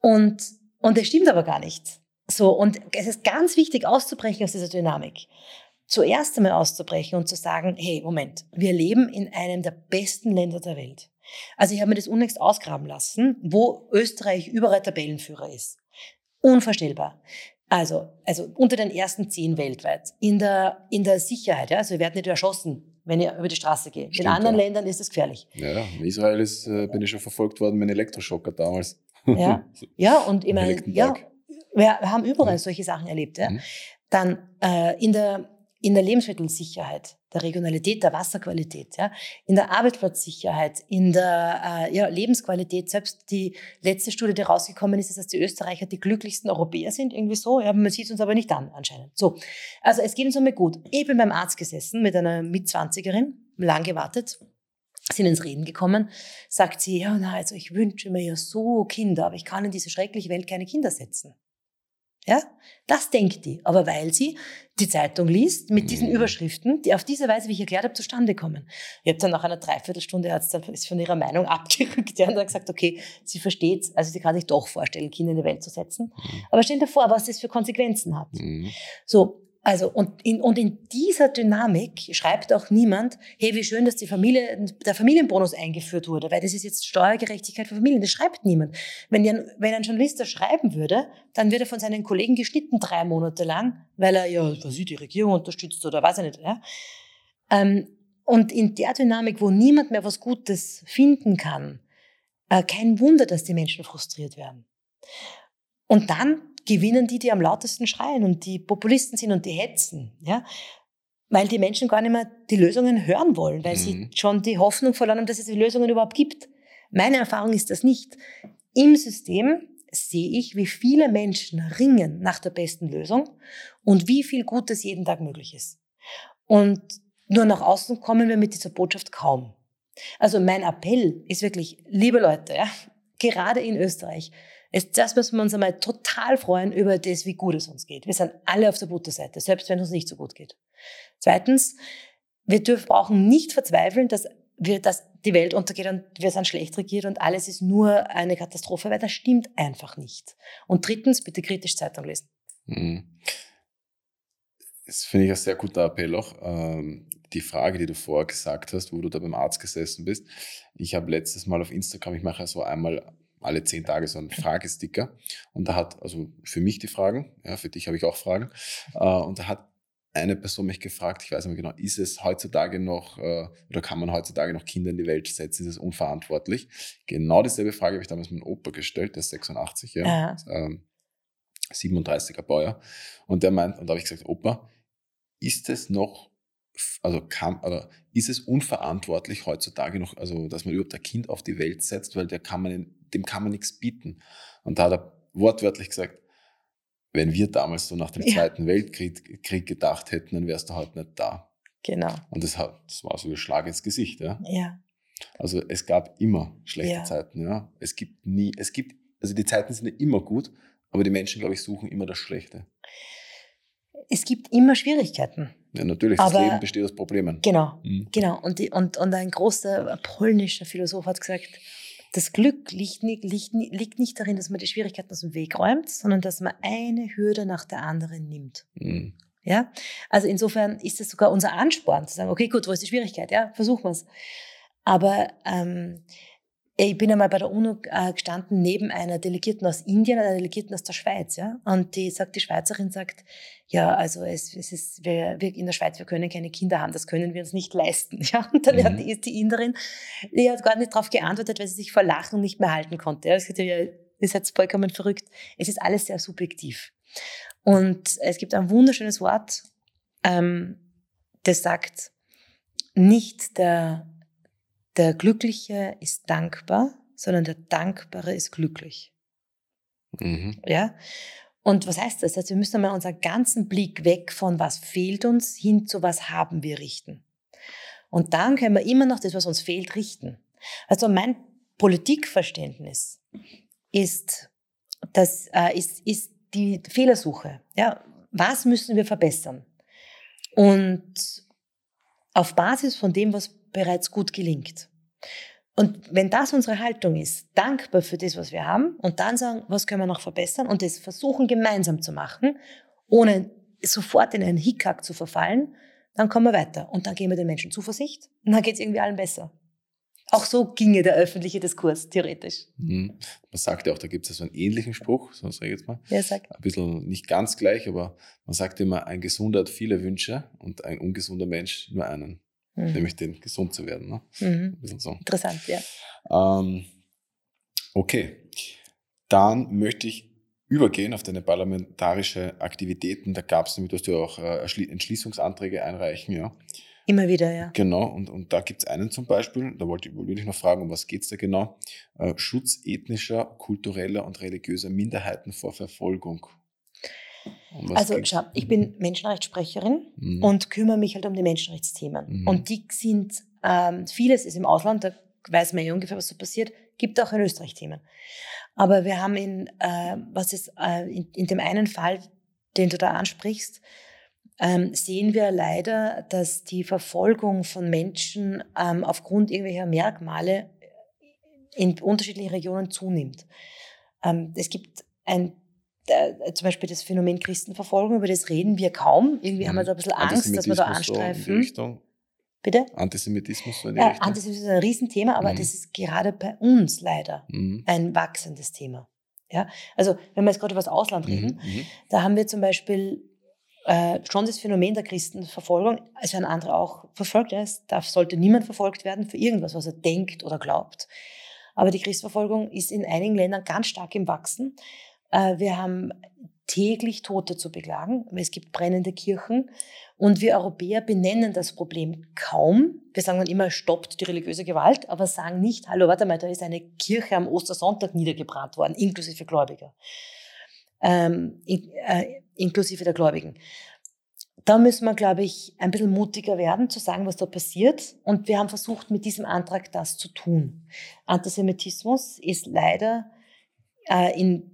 Und, und das stimmt aber gar nicht. So, und es ist ganz wichtig auszubrechen aus dieser Dynamik. Zuerst einmal auszubrechen und zu sagen, hey, Moment, wir leben in einem der besten Länder der Welt. Also ich habe mir das unlängst ausgraben lassen, wo Österreich überall Tabellenführer ist. Unvorstellbar. Also, also unter den ersten zehn weltweit. In der, in der Sicherheit, ja, also wir werden nicht erschossen, wenn ihr über die Straße geht. Stimmt, in anderen ja. Ländern ist es gefährlich. Ja, in Israel ist, äh, bin ich schon verfolgt worden mit einem Elektroschocker damals. Ja, ja und ich meine, ja, wir haben überall mhm. solche Sachen erlebt. Ja. Mhm. Dann äh, in, der, in der Lebensmittelsicherheit, der Regionalität, der Wasserqualität, ja, in der Arbeitsplatzsicherheit, in der äh, ja, Lebensqualität. Selbst die letzte Studie, die rausgekommen ist, ist, dass die Österreicher die glücklichsten Europäer sind, irgendwie so. Ja, man sieht uns aber nicht an, anscheinend. So, also es geht uns einmal gut. Ich bin beim Arzt gesessen mit einer Mitzwanzigerin, lang gewartet, sind ins Reden gekommen, sagt sie, ja, na, also ich wünsche mir ja so Kinder, aber ich kann in diese schreckliche Welt keine Kinder setzen. Ja, das denkt die. Aber weil sie die Zeitung liest mit diesen mhm. Überschriften, die auf diese Weise, wie ich erklärt habe, zustande kommen. Ich habe dann nach einer Dreiviertelstunde hat dann ist von ihrer Meinung abgerückt ja, und hat gesagt, okay, sie versteht also sie kann sich doch vorstellen, Kinder in die Welt zu setzen. Mhm. Aber stell dir vor, was das für Konsequenzen hat. Mhm. So, also, und in, und in dieser Dynamik schreibt auch niemand, hey, wie schön, dass die Familie, der Familienbonus eingeführt wurde, weil das ist jetzt Steuergerechtigkeit für Familien. Das schreibt niemand. Wenn, die, wenn ein Journalist das schreiben würde, dann wird er von seinen Kollegen geschnitten drei Monate lang, weil er ja, was sie die Regierung unterstützt oder weiß ich nicht. Ja? Ähm, und in der Dynamik, wo niemand mehr was Gutes finden kann, äh, kein Wunder, dass die Menschen frustriert werden. Und dann gewinnen die, die am lautesten schreien und die Populisten sind und die hetzen, ja, weil die Menschen gar nicht mehr die Lösungen hören wollen, weil mhm. sie schon die Hoffnung verloren haben, dass es die Lösungen überhaupt gibt. Meine Erfahrung ist das nicht. Im System sehe ich, wie viele Menschen ringen nach der besten Lösung und wie viel Gutes jeden Tag möglich ist. Und nur nach außen kommen wir mit dieser Botschaft kaum. Also mein Appell ist wirklich, liebe Leute, ja, gerade in Österreich, ist das müssen wir uns einmal total freuen über das, wie gut es uns geht. Wir sind alle auf der Butterseite, selbst wenn es uns nicht so gut geht. Zweitens, wir dürfen, brauchen nicht verzweifeln, dass wir, dass die Welt untergeht und wir sind schlecht regiert und alles ist nur eine Katastrophe, weil das stimmt einfach nicht. Und drittens, bitte kritisch Zeitung lesen. Mhm. Das finde ich ein sehr guter Appell auch. Ähm, die Frage, die du vorher gesagt hast, wo du da beim Arzt gesessen bist. Ich habe letztes Mal auf Instagram, ich mache ja so einmal alle zehn Tage so einen Fragesticker. Und da hat, also für mich die Fragen, ja, für dich habe ich auch Fragen. Äh, und da hat eine Person mich gefragt, ich weiß nicht mehr genau, ist es heutzutage noch, äh, oder kann man heutzutage noch Kinder in die Welt setzen? Ist es unverantwortlich? Genau dieselbe Frage habe ich damals meinem Opa gestellt, der ist 86, ja, ja. Ähm, 37er Bauer. Und der meint, und da habe ich gesagt, Opa, ist es noch also kann, oder ist es unverantwortlich heutzutage noch, also dass man überhaupt ein Kind auf die Welt setzt, weil kann man, dem kann man nichts bieten. Und da hat er wortwörtlich gesagt, wenn wir damals so nach dem ja. Zweiten Weltkrieg Krieg gedacht hätten, dann wärst du heute nicht da. Genau. Und das, hat, das war so ein Schlag ins Gesicht, ja. Ja. Also es gab immer schlechte ja. Zeiten, ja. Es gibt nie, es gibt, also die Zeiten sind ja immer gut, aber die Menschen, glaube ich, suchen immer das Schlechte. Es gibt immer Schwierigkeiten. Ja, natürlich, das Aber, Leben besteht aus Problemen. Genau, mhm. genau. Und, die, und, und ein großer polnischer Philosoph hat gesagt, das Glück liegt nicht, liegt, liegt nicht darin, dass man die Schwierigkeiten aus dem Weg räumt, sondern dass man eine Hürde nach der anderen nimmt. Mhm. Ja, also insofern ist es sogar unser Ansporn zu sagen, okay, gut, wo ist die Schwierigkeit? Ja, versuchen wir es. Aber ähm, ich bin einmal bei der UNO äh, gestanden neben einer Delegierten aus Indien, einer Delegierten aus der Schweiz, ja. Und die sagt, die Schweizerin sagt, ja, also es, es ist, wir, wir in der Schweiz, wir können keine Kinder haben, das können wir uns nicht leisten, ja. Und dann mhm. hat die, die Inderin, die hat gar nicht darauf geantwortet, weil sie sich vor Lachen nicht mehr halten konnte. Ja. Sie hat ja, ihr seid vollkommen verrückt. Es ist alles sehr subjektiv. Und es gibt ein wunderschönes Wort, ähm, das sagt, nicht der der Glückliche ist dankbar, sondern der Dankbare ist glücklich. Mhm. Ja? Und was heißt das? Also wir müssen einmal unseren ganzen Blick weg von was fehlt uns hin zu was haben wir richten. Und dann können wir immer noch das, was uns fehlt, richten. Also mein Politikverständnis ist, das, äh, ist, ist die Fehlersuche. Ja? Was müssen wir verbessern? Und auf Basis von dem, was bereits gut gelingt. Und wenn das unsere Haltung ist, dankbar für das, was wir haben und dann sagen, was können wir noch verbessern und das versuchen gemeinsam zu machen, ohne sofort in einen Hickhack zu verfallen, dann kommen wir weiter. Und dann geben wir den Menschen Zuversicht und dann geht es irgendwie allen besser. Auch so ginge der öffentliche Diskurs, theoretisch. Mhm. Man sagt ja auch, da gibt es so einen ähnlichen Spruch, so sage ich jetzt mal. Ja, sag. Ein bisschen nicht ganz gleich, aber man sagt immer, ein Gesunder hat viele Wünsche und ein ungesunder Mensch nur einen mhm. nämlich den gesund zu werden. Ne? Mhm. So. Interessant, ja. Ähm, okay, dann möchte ich übergehen auf deine parlamentarische Aktivitäten. Da gab es nämlich, dass du auch äh, Entschließungsanträge einreichen, ja. Immer wieder, ja. Genau, und, und da gibt es einen zum Beispiel, da wollte, wollte ich noch fragen, um was geht es da genau? Äh, Schutz ethnischer, kultureller und religiöser Minderheiten vor Verfolgung. Also schau, ich bin Menschenrechtssprecherin mhm. und kümmere mich halt um die Menschenrechtsthemen. Mhm. Und die sind, ähm, vieles ist im Ausland, da weiß man ja ungefähr, was so passiert, gibt auch in Österreich Themen. Aber wir haben in, äh, was ist, äh, in, in dem einen Fall, den du da ansprichst, ähm, sehen wir leider, dass die Verfolgung von Menschen ähm, aufgrund irgendwelcher Merkmale in unterschiedlichen Regionen zunimmt. Ähm, es gibt ein äh, zum Beispiel das Phänomen Christenverfolgung, über das reden wir kaum. Irgendwie mhm. haben wir da ein bisschen Angst, dass wir da anstreifen. So Bitte? Antisemitismus so in die ja, Richtung? Antisemitismus ist ein Riesenthema, aber mhm. das ist gerade bei uns leider mhm. ein wachsendes Thema. Ja? Also, wenn wir jetzt gerade über das Ausland mhm, reden, mhm. da haben wir zum Beispiel äh, schon das Phänomen der Christenverfolgung. Es werden andere auch verfolgt. Es darf, sollte niemand verfolgt werden für irgendwas, was er denkt oder glaubt. Aber die Christenverfolgung ist in einigen Ländern ganz stark im Wachsen. Äh, wir haben täglich Tote zu beklagen. Es gibt brennende Kirchen. Und wir Europäer benennen das Problem kaum. Wir sagen dann immer, stoppt die religiöse Gewalt, aber sagen nicht, hallo, warte mal, da ist eine Kirche am Ostersonntag niedergebrannt worden, inklusive Gläubiger. Ähm, in, äh, inklusive der Gläubigen. Da müssen wir, glaube ich, ein bisschen mutiger werden, zu sagen, was da passiert. Und wir haben versucht, mit diesem Antrag das zu tun. Antisemitismus ist leider äh, in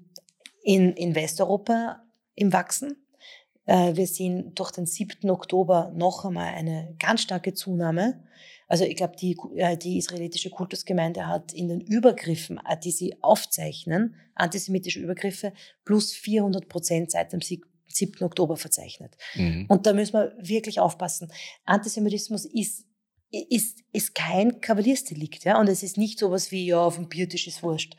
in, in Westeuropa im Wachsen. Äh, wir sehen durch den 7. Oktober noch einmal eine ganz starke Zunahme. Also ich glaube, die, äh, die israelitische Kultusgemeinde hat in den Übergriffen, äh, die sie aufzeichnen, antisemitische Übergriffe, plus 400 Prozent seit dem 7. Oktober verzeichnet. Mhm. Und da müssen wir wirklich aufpassen. Antisemitismus ist ist, ist kein Kavaliersdelikt, ja. Und es ist nicht sowas wie, ja, auf dem Biertisch ist wurscht.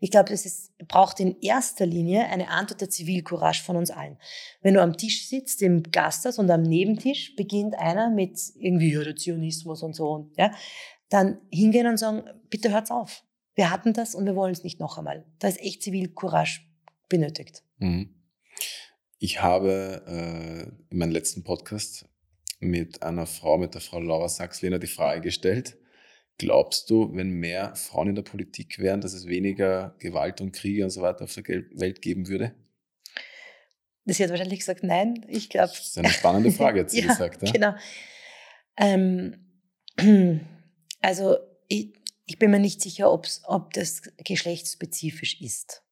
Ich glaube, es ist, braucht in erster Linie eine Antwort der Zivilcourage von uns allen. Wenn du am Tisch sitzt, im Gasthaus und am Nebentisch beginnt einer mit irgendwie, ja, der Zionismus und so, ja, dann hingehen und sagen, bitte hört's auf. Wir hatten das und wir wollen es nicht noch einmal. Da ist echt Zivilcourage benötigt. Mhm. Ich habe äh, in meinem letzten Podcast mit einer Frau, mit der Frau Laura Sachs-Lehner, die Frage gestellt, glaubst du, wenn mehr Frauen in der Politik wären, dass es weniger Gewalt und Kriege und so weiter auf der Welt geben würde? Sie hat wahrscheinlich gesagt, nein, ich glaube. Das ist eine spannende Frage, hat sie ja, gesagt. Ja? Genau. Ähm, also ich, ich, bin mir nicht sicher, ob das geschlechtsspezifisch ist.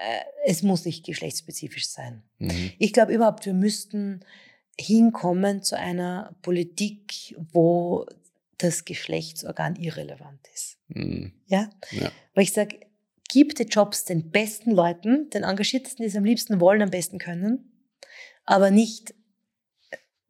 Äh, es muss nicht geschlechtsspezifisch sein. Mhm. Ich glaube überhaupt, wir müssten hinkommen zu einer Politik, wo das Geschlechtsorgan irrelevant ist. Mhm. Ja? ja? Weil ich sage, gib die Jobs den besten Leuten, den Engagiertesten, die es am liebsten wollen, am besten können, aber nicht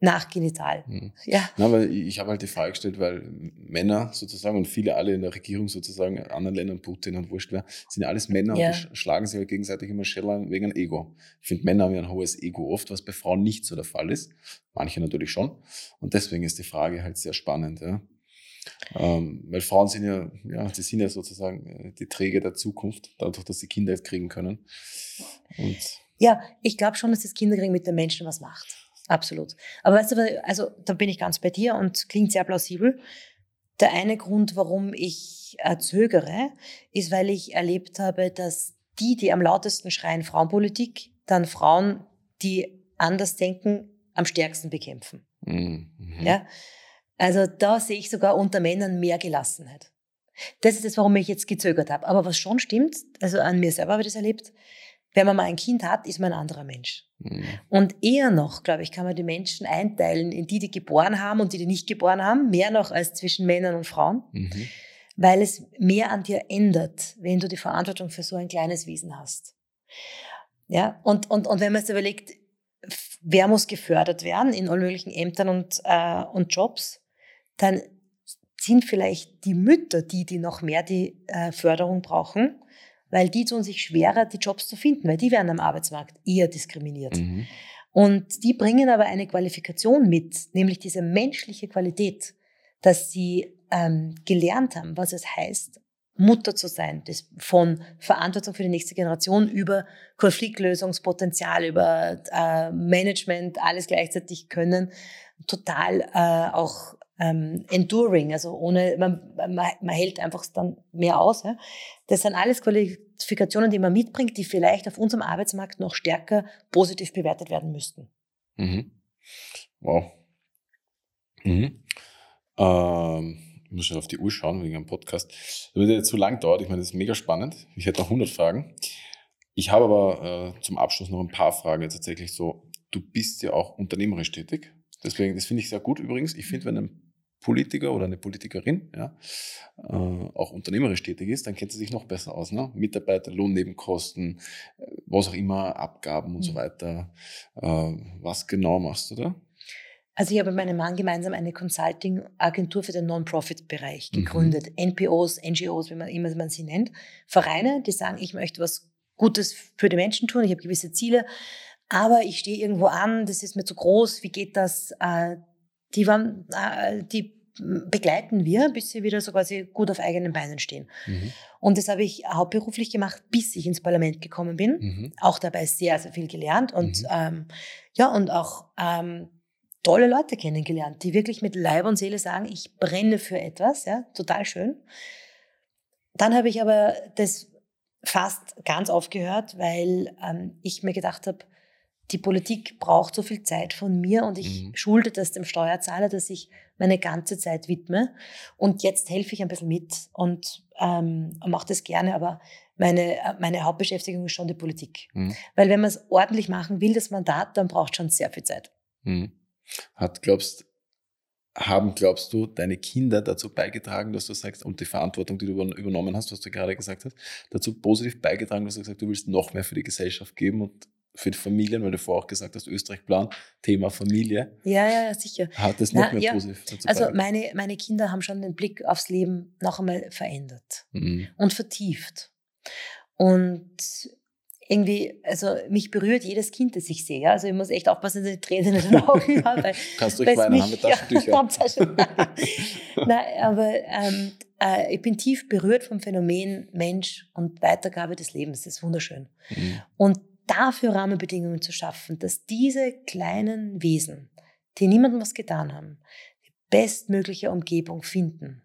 nach Genital. Hm. Ja. Na, weil ich habe halt die Frage gestellt, weil Männer sozusagen und viele alle in der Regierung sozusagen, anderen Ländern, Putin und wurscht wer, sind ja alles Männer ja. und die schlagen sich ja gegenseitig immer schellern wegen Ego. Ich finde, Männer haben ja ein hohes Ego oft, was bei Frauen nicht so der Fall ist. Manche natürlich schon. Und deswegen ist die Frage halt sehr spannend. Ja. Ähm, weil Frauen sind ja, ja, die sind ja sozusagen äh, die Träger der Zukunft, dadurch, dass sie Kinder jetzt kriegen können. Und ja, ich glaube schon, dass das Kinderkriegen mit den Menschen was macht. Absolut. Aber weißt du, also da bin ich ganz bei dir und klingt sehr plausibel. Der eine Grund, warum ich äh, zögere, ist, weil ich erlebt habe, dass die, die am lautesten schreien Frauenpolitik, dann Frauen, die anders denken, am stärksten bekämpfen. Mhm. Ja? Also da sehe ich sogar unter Männern mehr Gelassenheit. Das ist das, warum ich jetzt gezögert habe. Aber was schon stimmt, also an mir selber habe ich das erlebt, wenn man mal ein Kind hat, ist man ein anderer Mensch. Mhm. Und eher noch, glaube ich, kann man die Menschen einteilen in die, die geboren haben und die, die nicht geboren haben, mehr noch als zwischen Männern und Frauen, mhm. weil es mehr an dir ändert, wenn du die Verantwortung für so ein kleines Wesen hast. Ja, und, und, und wenn man sich überlegt, wer muss gefördert werden in allen möglichen Ämtern und, äh, und Jobs, dann sind vielleicht die Mütter die, die noch mehr die äh, Förderung brauchen weil die tun sich schwerer, die Jobs zu finden, weil die werden am Arbeitsmarkt eher diskriminiert. Mhm. Und die bringen aber eine Qualifikation mit, nämlich diese menschliche Qualität, dass sie ähm, gelernt haben, was es heißt, Mutter zu sein, das von Verantwortung für die nächste Generation über Konfliktlösungspotenzial, über äh, Management, alles gleichzeitig können, total äh, auch ähm, enduring, also ohne, man, man, man hält einfach dann mehr aus. Ja. Das sind alles Qualifikationen, die man mitbringt, die vielleicht auf unserem Arbeitsmarkt noch stärker positiv bewertet werden müssten. Mhm. Wow. Mhm. Ähm, ich muss schon auf die Uhr schauen wegen einem Podcast. Das wird jetzt zu lang dauert. Ich meine, das ist mega spannend. Ich hätte noch 100 Fragen. Ich habe aber äh, zum Abschluss noch ein paar Fragen. Tatsächlich so, du bist ja auch unternehmerisch tätig. Deswegen, das finde ich sehr gut übrigens. Ich finde, wenn ein Politiker oder eine Politikerin, ja, äh, auch unternehmerisch tätig ist, dann kennt sie sich noch besser aus. Ne? Mitarbeiter, Lohnnebenkosten, äh, was auch immer, Abgaben und mhm. so weiter. Äh, was genau machst du da? Also ich habe mit meinem Mann gemeinsam eine Consulting-Agentur für den Non-Profit-Bereich mhm. gegründet. Mhm. NPOs, NGOs, wie man immer man sie nennt. Vereine, die sagen, ich möchte was Gutes für die Menschen tun, ich habe gewisse Ziele, aber ich stehe irgendwo an, das ist mir zu groß, wie geht das? Äh, die, waren, äh, die begleiten wir, bis sie wieder so quasi gut auf eigenen Beinen stehen. Mhm. Und das habe ich hauptberuflich gemacht, bis ich ins Parlament gekommen bin. Mhm. Auch dabei sehr, sehr viel gelernt und mhm. ähm, ja, und auch ähm, tolle Leute kennengelernt, die wirklich mit Leib und Seele sagen, ich brenne für etwas, ja, total schön. Dann habe ich aber das fast ganz aufgehört, weil ähm, ich mir gedacht habe, die Politik braucht so viel Zeit von mir und ich mhm. schulde das dem Steuerzahler, dass ich meine ganze Zeit widme. Und jetzt helfe ich ein bisschen mit und ähm, mache das gerne, aber meine, meine Hauptbeschäftigung ist schon die Politik. Mhm. Weil wenn man es ordentlich machen will, das Mandat, dann braucht schon sehr viel Zeit. Mhm. Hat, glaubst, haben, glaubst du, deine Kinder dazu beigetragen, dass du sagst, und die Verantwortung, die du übernommen hast, was du gerade gesagt hast, dazu positiv beigetragen, dass du gesagt hast, du willst noch mehr für die Gesellschaft geben und für die Familien, weil du vorher auch gesagt hast, Österreich-Plan, Thema Familie. Ja, ja, sicher. Hat das noch Na, mehr ja. positiv dazu Also meine, meine Kinder haben schon den Blick aufs Leben noch einmal verändert mhm. und vertieft. Und irgendwie, also mich berührt jedes Kind, das ich sehe. Also ich muss echt aufpassen, dass ich Tränen in den Augen habe. Kannst du ruhig weinen, haben wir Taschentücher. Ja, Nein, aber ähm, äh, ich bin tief berührt vom Phänomen Mensch und Weitergabe des Lebens. Das ist wunderschön. Mhm. Und dafür Rahmenbedingungen zu schaffen, dass diese kleinen Wesen, die niemandem was getan haben, die bestmögliche Umgebung finden.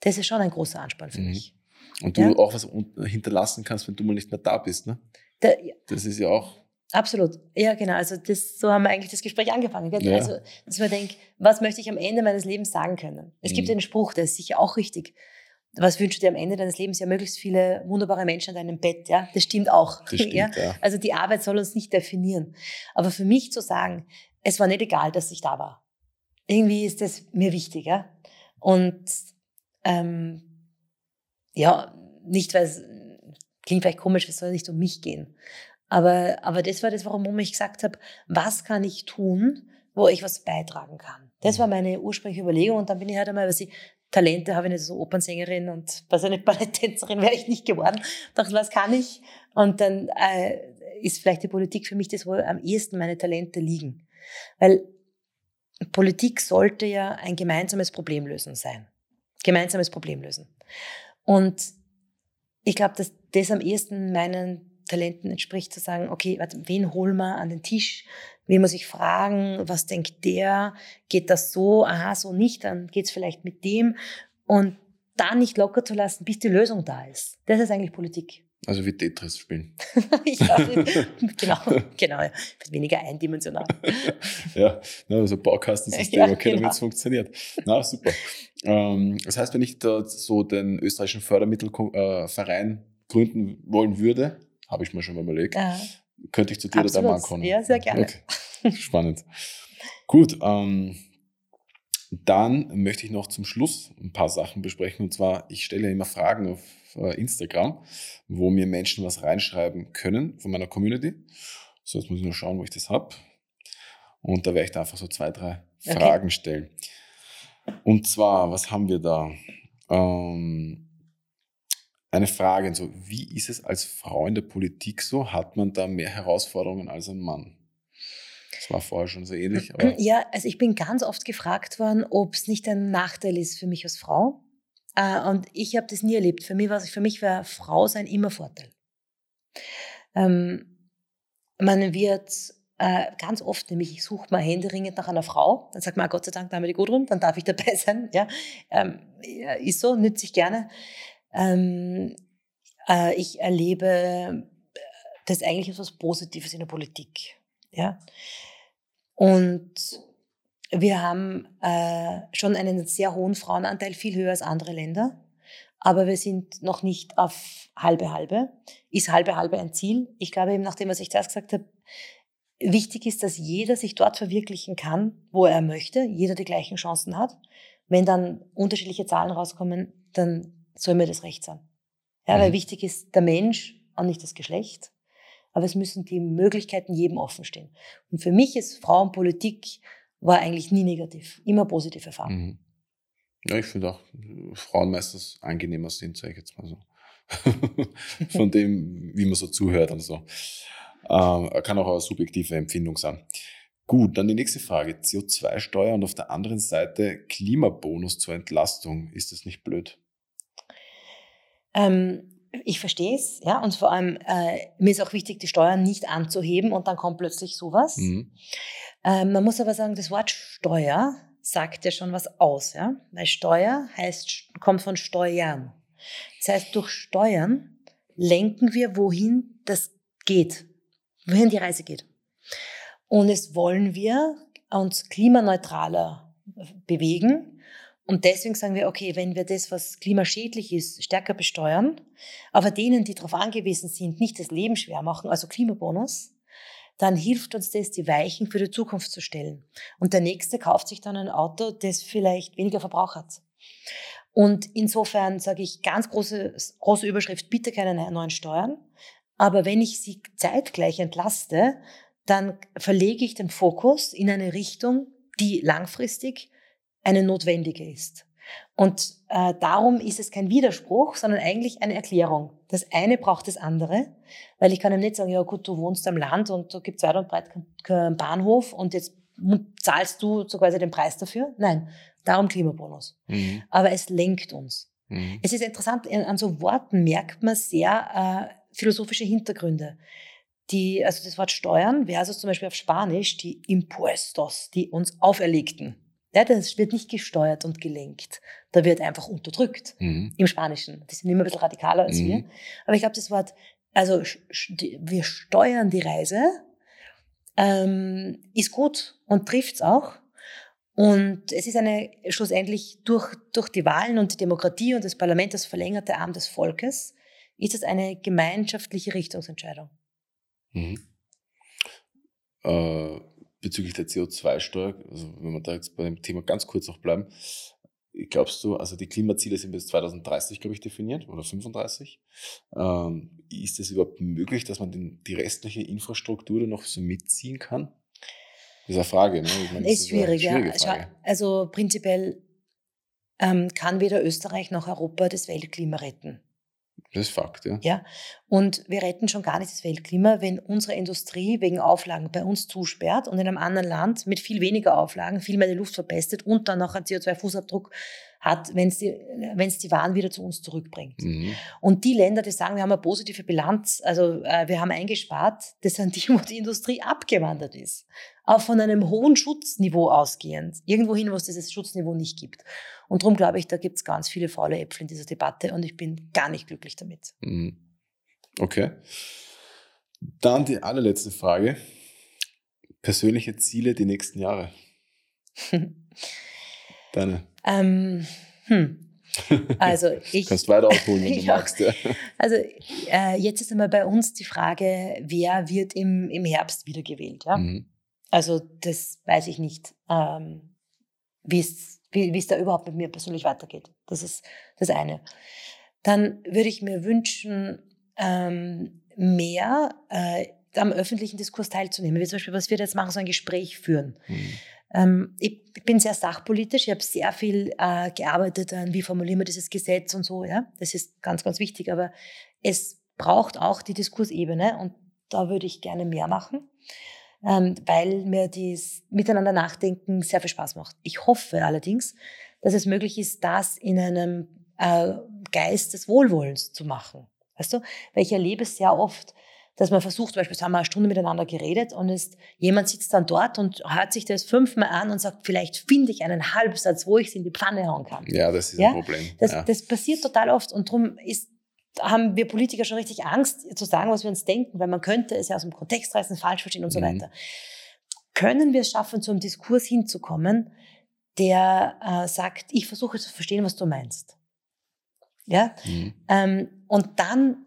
Das ist schon ein großer Anspann für mhm. mich. Und du ja? auch was hinterlassen kannst, wenn du mal nicht mehr da bist, ne? Da, ja. Das ist ja auch. Absolut. Ja, genau. Also das, so haben wir eigentlich das Gespräch angefangen. Ja. Also, dass man denkt, was möchte ich am Ende meines Lebens sagen können? Es mhm. gibt einen Spruch, der ist sicher auch richtig. Was wünschst du dir am Ende deines Lebens? Ja, möglichst viele wunderbare Menschen an deinem Bett. Ja, das stimmt auch. Das stimmt, ja? ja. Also die Arbeit soll uns nicht definieren. Aber für mich zu sagen, es war nicht egal, dass ich da war. Irgendwie ist das mir wichtig. Ja? Und ähm, ja, nicht weil es klingt vielleicht komisch, es soll nicht um mich gehen. Aber, aber das war das, warum ich gesagt habe, was kann ich tun, wo ich was beitragen kann. Das war meine ursprüngliche Überlegung und dann bin ich halt einmal, weil sie Talente habe ich nicht so Opernsängerin und was eine Balletttänzerin wäre ich nicht geworden. Dachte, was kann ich? Und dann äh, ist vielleicht die Politik für mich das, wo am ehesten meine Talente liegen. Weil Politik sollte ja ein gemeinsames Problemlösen sein. Gemeinsames Problemlösen. Und ich glaube, dass das am ehesten meinen Talenten entspricht, zu sagen, okay, wen holen wir an den Tisch? Wen muss ich fragen? Was denkt der? Geht das so? Aha, so nicht. Dann geht's vielleicht mit dem. Und da nicht locker zu lassen, bis die Lösung da ist. Das ist eigentlich Politik. Also wie Tetris spielen. ja, genau, genau. Weniger eindimensional. ja, also Baukastensystem, ja, okay, genau. damit es funktioniert. Na, super. Ähm, das heißt, wenn ich da so den österreichischen Fördermittelverein gründen wollen würde, habe ich mir schon mal überlegt, ja. Könnte ich zu dir Absolut. oder deinem Mann kommen. Ja, sehr gerne. Okay. Spannend. Gut, ähm, dann möchte ich noch zum Schluss ein paar Sachen besprechen. Und zwar, ich stelle immer Fragen auf äh, Instagram, wo mir Menschen was reinschreiben können von meiner Community. So, jetzt muss ich nur schauen, wo ich das habe. Und da werde ich da einfach so zwei, drei okay. Fragen stellen. Und zwar, was haben wir da? Ähm, eine Frage, so, wie ist es als Frau in der Politik so? Hat man da mehr Herausforderungen als ein Mann? Das war vorher schon so ähnlich. ja, also ich bin ganz oft gefragt worden, ob es nicht ein Nachteil ist für mich als Frau. Äh, und ich habe das nie erlebt. Für mich war für mich war Frau sein immer Vorteil. Ähm, man wird äh, ganz oft, nämlich ich suche mal händeringend nach einer Frau, dann sagt man, ah, Gott sei Dank, da haben wir die Gudrun, dann darf ich dabei sein. Ja, ähm, ist so, nütze ich gerne. Ähm, äh, ich erlebe äh, das eigentlich etwas Positives in der Politik. Ja? Und wir haben äh, schon einen sehr hohen Frauenanteil, viel höher als andere Länder. Aber wir sind noch nicht auf halbe halbe. Ist halbe halbe ein Ziel? Ich glaube eben, nach dem, was ich zuerst gesagt habe, wichtig ist, dass jeder sich dort verwirklichen kann, wo er möchte, jeder die gleichen Chancen hat. Wenn dann unterschiedliche Zahlen rauskommen, dann soll mir das recht sein. Ja, mhm. weil wichtig ist der Mensch und nicht das Geschlecht. Aber es müssen die Möglichkeiten jedem offen stehen. Und für mich ist Frauenpolitik war eigentlich nie negativ, immer positiv erfahren. Mhm. Ja, ich finde auch Frauen meistens angenehmer sind, sage ich jetzt mal so. Von dem, wie man so zuhört und so. Ähm, kann auch eine subjektive Empfindung sein. Gut, dann die nächste Frage. CO2-Steuer und auf der anderen Seite Klimabonus zur Entlastung. Ist das nicht blöd? Ähm, ich verstehe es, ja, und vor allem äh, mir ist auch wichtig, die Steuern nicht anzuheben und dann kommt plötzlich sowas. Mhm. Ähm, man muss aber sagen, das Wort Steuer sagt ja schon was aus, ja, weil Steuer heißt kommt von Steuern. Das heißt, durch Steuern lenken wir, wohin das geht, wohin die Reise geht. Und es wollen wir uns klimaneutraler bewegen. Und deswegen sagen wir, okay, wenn wir das, was klimaschädlich ist, stärker besteuern, aber denen, die darauf angewiesen sind, nicht das Leben schwer machen, also Klimabonus, dann hilft uns das, die Weichen für die Zukunft zu stellen. Und der Nächste kauft sich dann ein Auto, das vielleicht weniger Verbrauch hat. Und insofern sage ich ganz große, große Überschrift, bitte keine neuen Steuern. Aber wenn ich sie zeitgleich entlaste, dann verlege ich den Fokus in eine Richtung, die langfristig eine notwendige ist. Und äh, darum ist es kein Widerspruch, sondern eigentlich eine Erklärung. Das eine braucht das andere, weil ich kann ihm nicht sagen, ja gut, du wohnst am Land und da gibt es weit und breit keinen Bahnhof und jetzt zahlst du so quasi den Preis dafür. Nein, darum Klimabonus. Mhm. Aber es lenkt uns. Mhm. Es ist interessant, an so Worten merkt man sehr äh, philosophische Hintergründe die, also das Wort Steuern versus zum Beispiel auf Spanisch die Impuestos, die uns auferlegten. Ja, das wird nicht gesteuert und gelenkt. Da wird einfach unterdrückt mhm. im Spanischen. Die sind immer ein bisschen radikaler als mhm. wir. Aber ich glaube, das Wort, also wir steuern die Reise, ähm, ist gut und trifft's auch. Und es ist eine schlussendlich durch, durch die Wahlen und die Demokratie und das Parlament das verlängerte Arm des Volkes, ist es eine gemeinschaftliche Richtungsentscheidung. Mhm. Äh, bezüglich der CO2-Steuer, also wenn wir da jetzt bei dem Thema ganz kurz noch bleiben, glaubst du, also die Klimaziele sind bis 2030, glaube ich, definiert oder 35. Ähm, ist es überhaupt möglich, dass man den, die restliche Infrastruktur noch so mitziehen kann? Das ist eine Frage. Ne? Ich meine, ist, ist schwierig, ja. Frage. Also prinzipiell ähm, kann weder Österreich noch Europa das Weltklima retten. Das ist Fakt, ja. Ja. Und wir retten schon gar nicht das Weltklima, wenn unsere Industrie wegen Auflagen bei uns zusperrt und in einem anderen Land mit viel weniger Auflagen viel mehr die Luft verpestet und dann noch einen CO2-Fußabdruck hat, wenn es die, wenn's die Waren wieder zu uns zurückbringt. Mhm. Und die Länder, die sagen, wir haben eine positive Bilanz, also äh, wir haben eingespart, das sind die, wo die Industrie abgewandert ist. Auch von einem hohen Schutzniveau ausgehend. Irgendwohin, wo es dieses Schutzniveau nicht gibt. Und darum glaube ich, da gibt es ganz viele faule Äpfel in dieser Debatte und ich bin gar nicht glücklich damit. Mhm. Okay. Dann die allerletzte Frage. Persönliche Ziele die nächsten Jahre. Deine. Ähm, hm. Also ich. kannst weiter ausholen, wenn du ja, magst. Ja. Also äh, jetzt ist einmal bei uns die Frage, wer wird im, im Herbst wiedergewählt. Ja? Mhm. Also das weiß ich nicht, ähm, wie es wie es da überhaupt mit mir persönlich weitergeht. Das ist das eine. Dann würde ich mir wünschen, ähm, mehr äh, am öffentlichen Diskurs teilzunehmen. Wie zum Beispiel, was wir jetzt machen, so ein Gespräch führen. Mhm. Ähm, ich bin sehr sachpolitisch, ich habe sehr viel äh, gearbeitet an, wie formulieren wir dieses Gesetz und so, ja. Das ist ganz, ganz wichtig, aber es braucht auch die Diskursebene und da würde ich gerne mehr machen, ähm, weil mir das Miteinander nachdenken sehr viel Spaß macht. Ich hoffe allerdings, dass es möglich ist, das in einem äh, Geist des Wohlwollens zu machen. Weißt du? Weil ich erlebe es sehr oft, dass man versucht, zum Beispiel, haben wir eine Stunde miteinander geredet und ist, jemand sitzt dann dort und hört sich das fünfmal an und sagt, vielleicht finde ich einen Halbsatz, wo ich es in die Pfanne hauen kann. Ja, das ist ja? ein Problem. Das, ja. das passiert total oft und darum ist haben wir Politiker schon richtig Angst zu sagen, was wir uns denken, weil man könnte es ja aus dem Kontext reißen, falsch verstehen und so mhm. weiter. Können wir es schaffen, zu einem Diskurs hinzukommen, der äh, sagt, ich versuche zu verstehen, was du meinst. Ja? Mhm. Ähm, und dann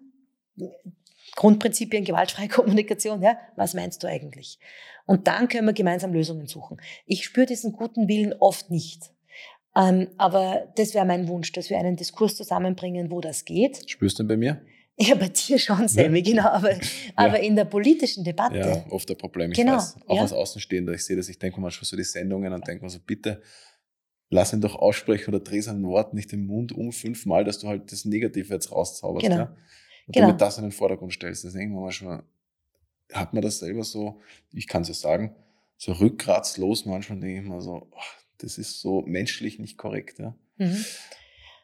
Grundprinzipien gewaltfreie Kommunikation, ja, was meinst du eigentlich? Und dann können wir gemeinsam Lösungen suchen. Ich spüre diesen guten Willen oft nicht. Ähm, aber das wäre mein Wunsch, dass wir einen Diskurs zusammenbringen, wo das geht. Spürst du denn bei mir? Ja, bei dir schon, Sammy, ja. genau. Aber, ja. aber in der politischen Debatte. Ja, oft ein Problem. Ich genau. weiß, auch ja. als Außenstehender, ich sehe das, ich denke manchmal so die Sendungen und denke mir so, bitte lass ihn doch aussprechen oder dreh sein Wort nicht im Mund um fünfmal, dass du halt das Negative jetzt rauszauberst. Genau. Ja? Und genau. damit das in den Vordergrund stellst. Das denken wir mal schon, hat man das selber so, ich kann es ja sagen, so rückgratslos manchmal denke ich mir so, oh, das ist so menschlich nicht korrekt. Ja? Mhm.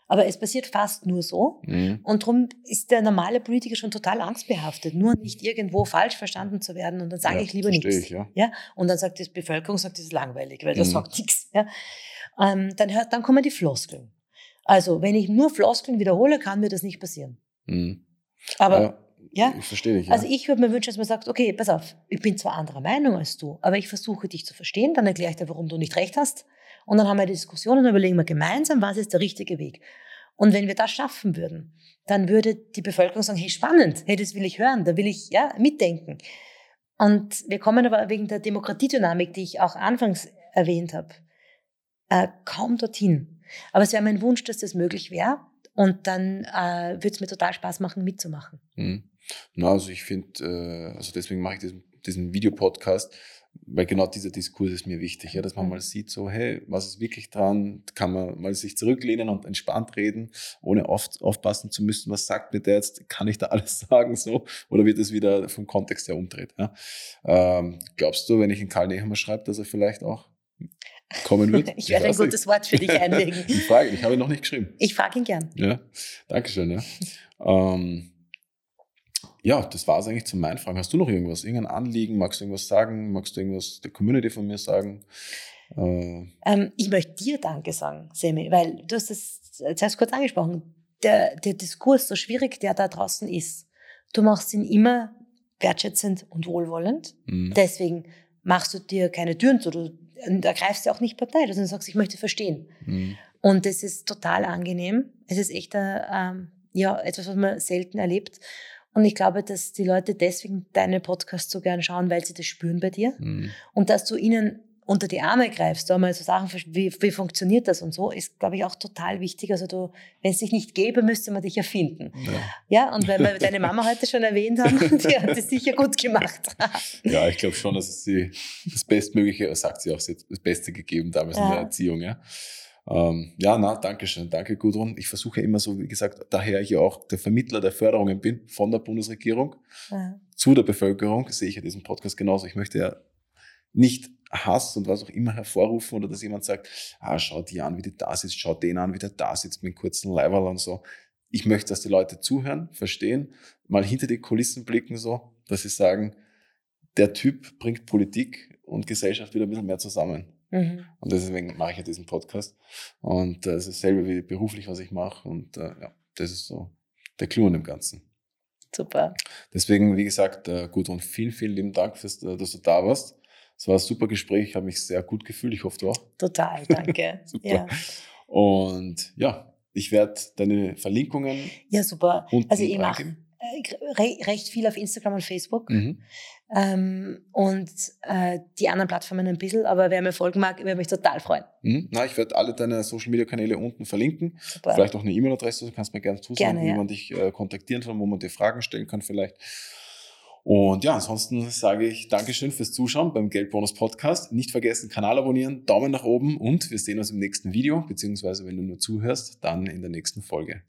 Aber es passiert fast nur so. Mhm. Und darum ist der normale Politiker schon total angstbehaftet, nur nicht irgendwo falsch verstanden zu werden. Und dann sage ja, ich lieber nichts. Ich, ja. ja. Und dann sagt die Bevölkerung, sagt, das ist langweilig, weil das mhm. sagt nichts. Ja. Ähm, dann, hört, dann kommen die Floskeln. Also, wenn ich nur Floskeln wiederhole, kann mir das nicht passieren. Mhm. Aber ja, ja, ich verstehe dich. Ja. Also ich würde mir wünschen, dass man sagt, okay, pass auf, ich bin zwar anderer Meinung als du, aber ich versuche dich zu verstehen, dann erkläre ich dir, warum du nicht recht hast. Und dann haben wir die Diskussion und überlegen wir gemeinsam, was ist der richtige Weg. Und wenn wir das schaffen würden, dann würde die Bevölkerung sagen, hey, spannend, hey, das will ich hören, da will ich ja mitdenken. Und wir kommen aber wegen der Demokratiedynamik, die ich auch anfangs erwähnt habe, äh, kaum dorthin. Aber es wäre mein Wunsch, dass das möglich wäre. Und dann äh, würde es mir total Spaß machen, mitzumachen. Mhm. Na, also ich finde, äh, also deswegen mache ich diesen, diesen Videopodcast, weil genau dieser Diskurs ist mir wichtig, ja, dass man mhm. mal sieht, so, hey, was ist wirklich dran? Kann man mal sich zurücklehnen und entspannt reden, ohne oft aufpassen zu müssen, was sagt mir der jetzt? Kann ich da alles sagen, so? Oder wird es wieder vom Kontext her umdreht? Ja? Ähm, glaubst du, wenn ich in Karl Nehammer schreibe, dass er vielleicht auch kommen wird? ich werde ein gutes Wort für dich einlegen. ich frage, ich habe ihn noch nicht geschrieben. Ich frage ihn gern. Ja, Dankeschön, ja. ähm, ja, das war es eigentlich zu meinen Fragen. Hast du noch irgendwas? Irgendein Anliegen? Magst du irgendwas sagen? Magst du irgendwas der Community von mir sagen? Äh, ähm, ich möchte dir Danke sagen, Semi, weil du hast es zuerst kurz angesprochen. Der, der Diskurs, so schwierig der da draußen ist, du machst ihn immer wertschätzend und wohlwollend. Mhm. Deswegen machst du dir keine Türen zu. Du ergreifst ja auch nicht Partei, sondern sagst, ich möchte verstehen. Mhm. Und das ist total angenehm. Es ist echt ein, ähm, ja, etwas, was man selten erlebt. Und ich glaube, dass die Leute deswegen deine Podcasts so gern schauen, weil sie das spüren bei dir. Mhm. Und dass du ihnen unter die Arme greifst, da mal so Sachen, wie, wie funktioniert das und so, ist, glaube ich, auch total wichtig. Also du, wenn es dich nicht gäbe, müsste man dich erfinden. Ja, ja und wenn wir deine Mama heute schon erwähnt haben, die hat es sicher gut gemacht. ja, ich glaube schon, dass sie das Bestmögliche, sagt sie auch, sie hat das Beste gegeben damals ja. in der Erziehung, ja. Ähm, ja, na, danke schön. Danke, Gudrun. Ich versuche immer so, wie gesagt, daher ich ja auch der Vermittler der Förderungen bin von der Bundesregierung ja. zu der Bevölkerung, sehe ich ja diesen Podcast genauso. Ich möchte ja nicht Hass und was auch immer hervorrufen oder dass jemand sagt, ah, schau die an, wie die da sitzt, schau den an, wie der da sitzt mit kurzen Leiberl und so. Ich möchte, dass die Leute zuhören, verstehen, mal hinter die Kulissen blicken so, dass sie sagen, der Typ bringt Politik und Gesellschaft wieder ein bisschen mehr zusammen. Mhm. Und deswegen mache ich ja diesen Podcast. Und äh, es ist dasselbe wie beruflich, was ich mache. Und äh, ja, das ist so der Clou an dem Ganzen. Super. Deswegen, wie gesagt, äh, Gudrun, vielen, vielen lieben Dank, fürs, äh, dass du da warst. Es war ein super Gespräch, ich habe mich sehr gut gefühlt. Ich hoffe, du auch. Total, danke. super. Ja. Und ja, ich werde deine Verlinkungen. Ja, super. Also ich mache äh, recht viel auf Instagram und Facebook. Mhm. Ähm, und äh, die anderen Plattformen ein bisschen, aber wer mir folgen mag, würde mich total freuen. Mhm. Na, ich werde alle deine Social Media Kanäle unten verlinken. Super. Vielleicht auch eine E-Mail-Adresse, du kannst mir gerne zusagen, gerne, wie ja. man dich äh, kontaktieren kann, wo man dir Fragen stellen kann vielleicht. Und ja, ansonsten sage ich Dankeschön fürs Zuschauen beim Geldbonus Podcast. Nicht vergessen, Kanal abonnieren, Daumen nach oben und wir sehen uns im nächsten Video, beziehungsweise wenn du nur zuhörst, dann in der nächsten Folge.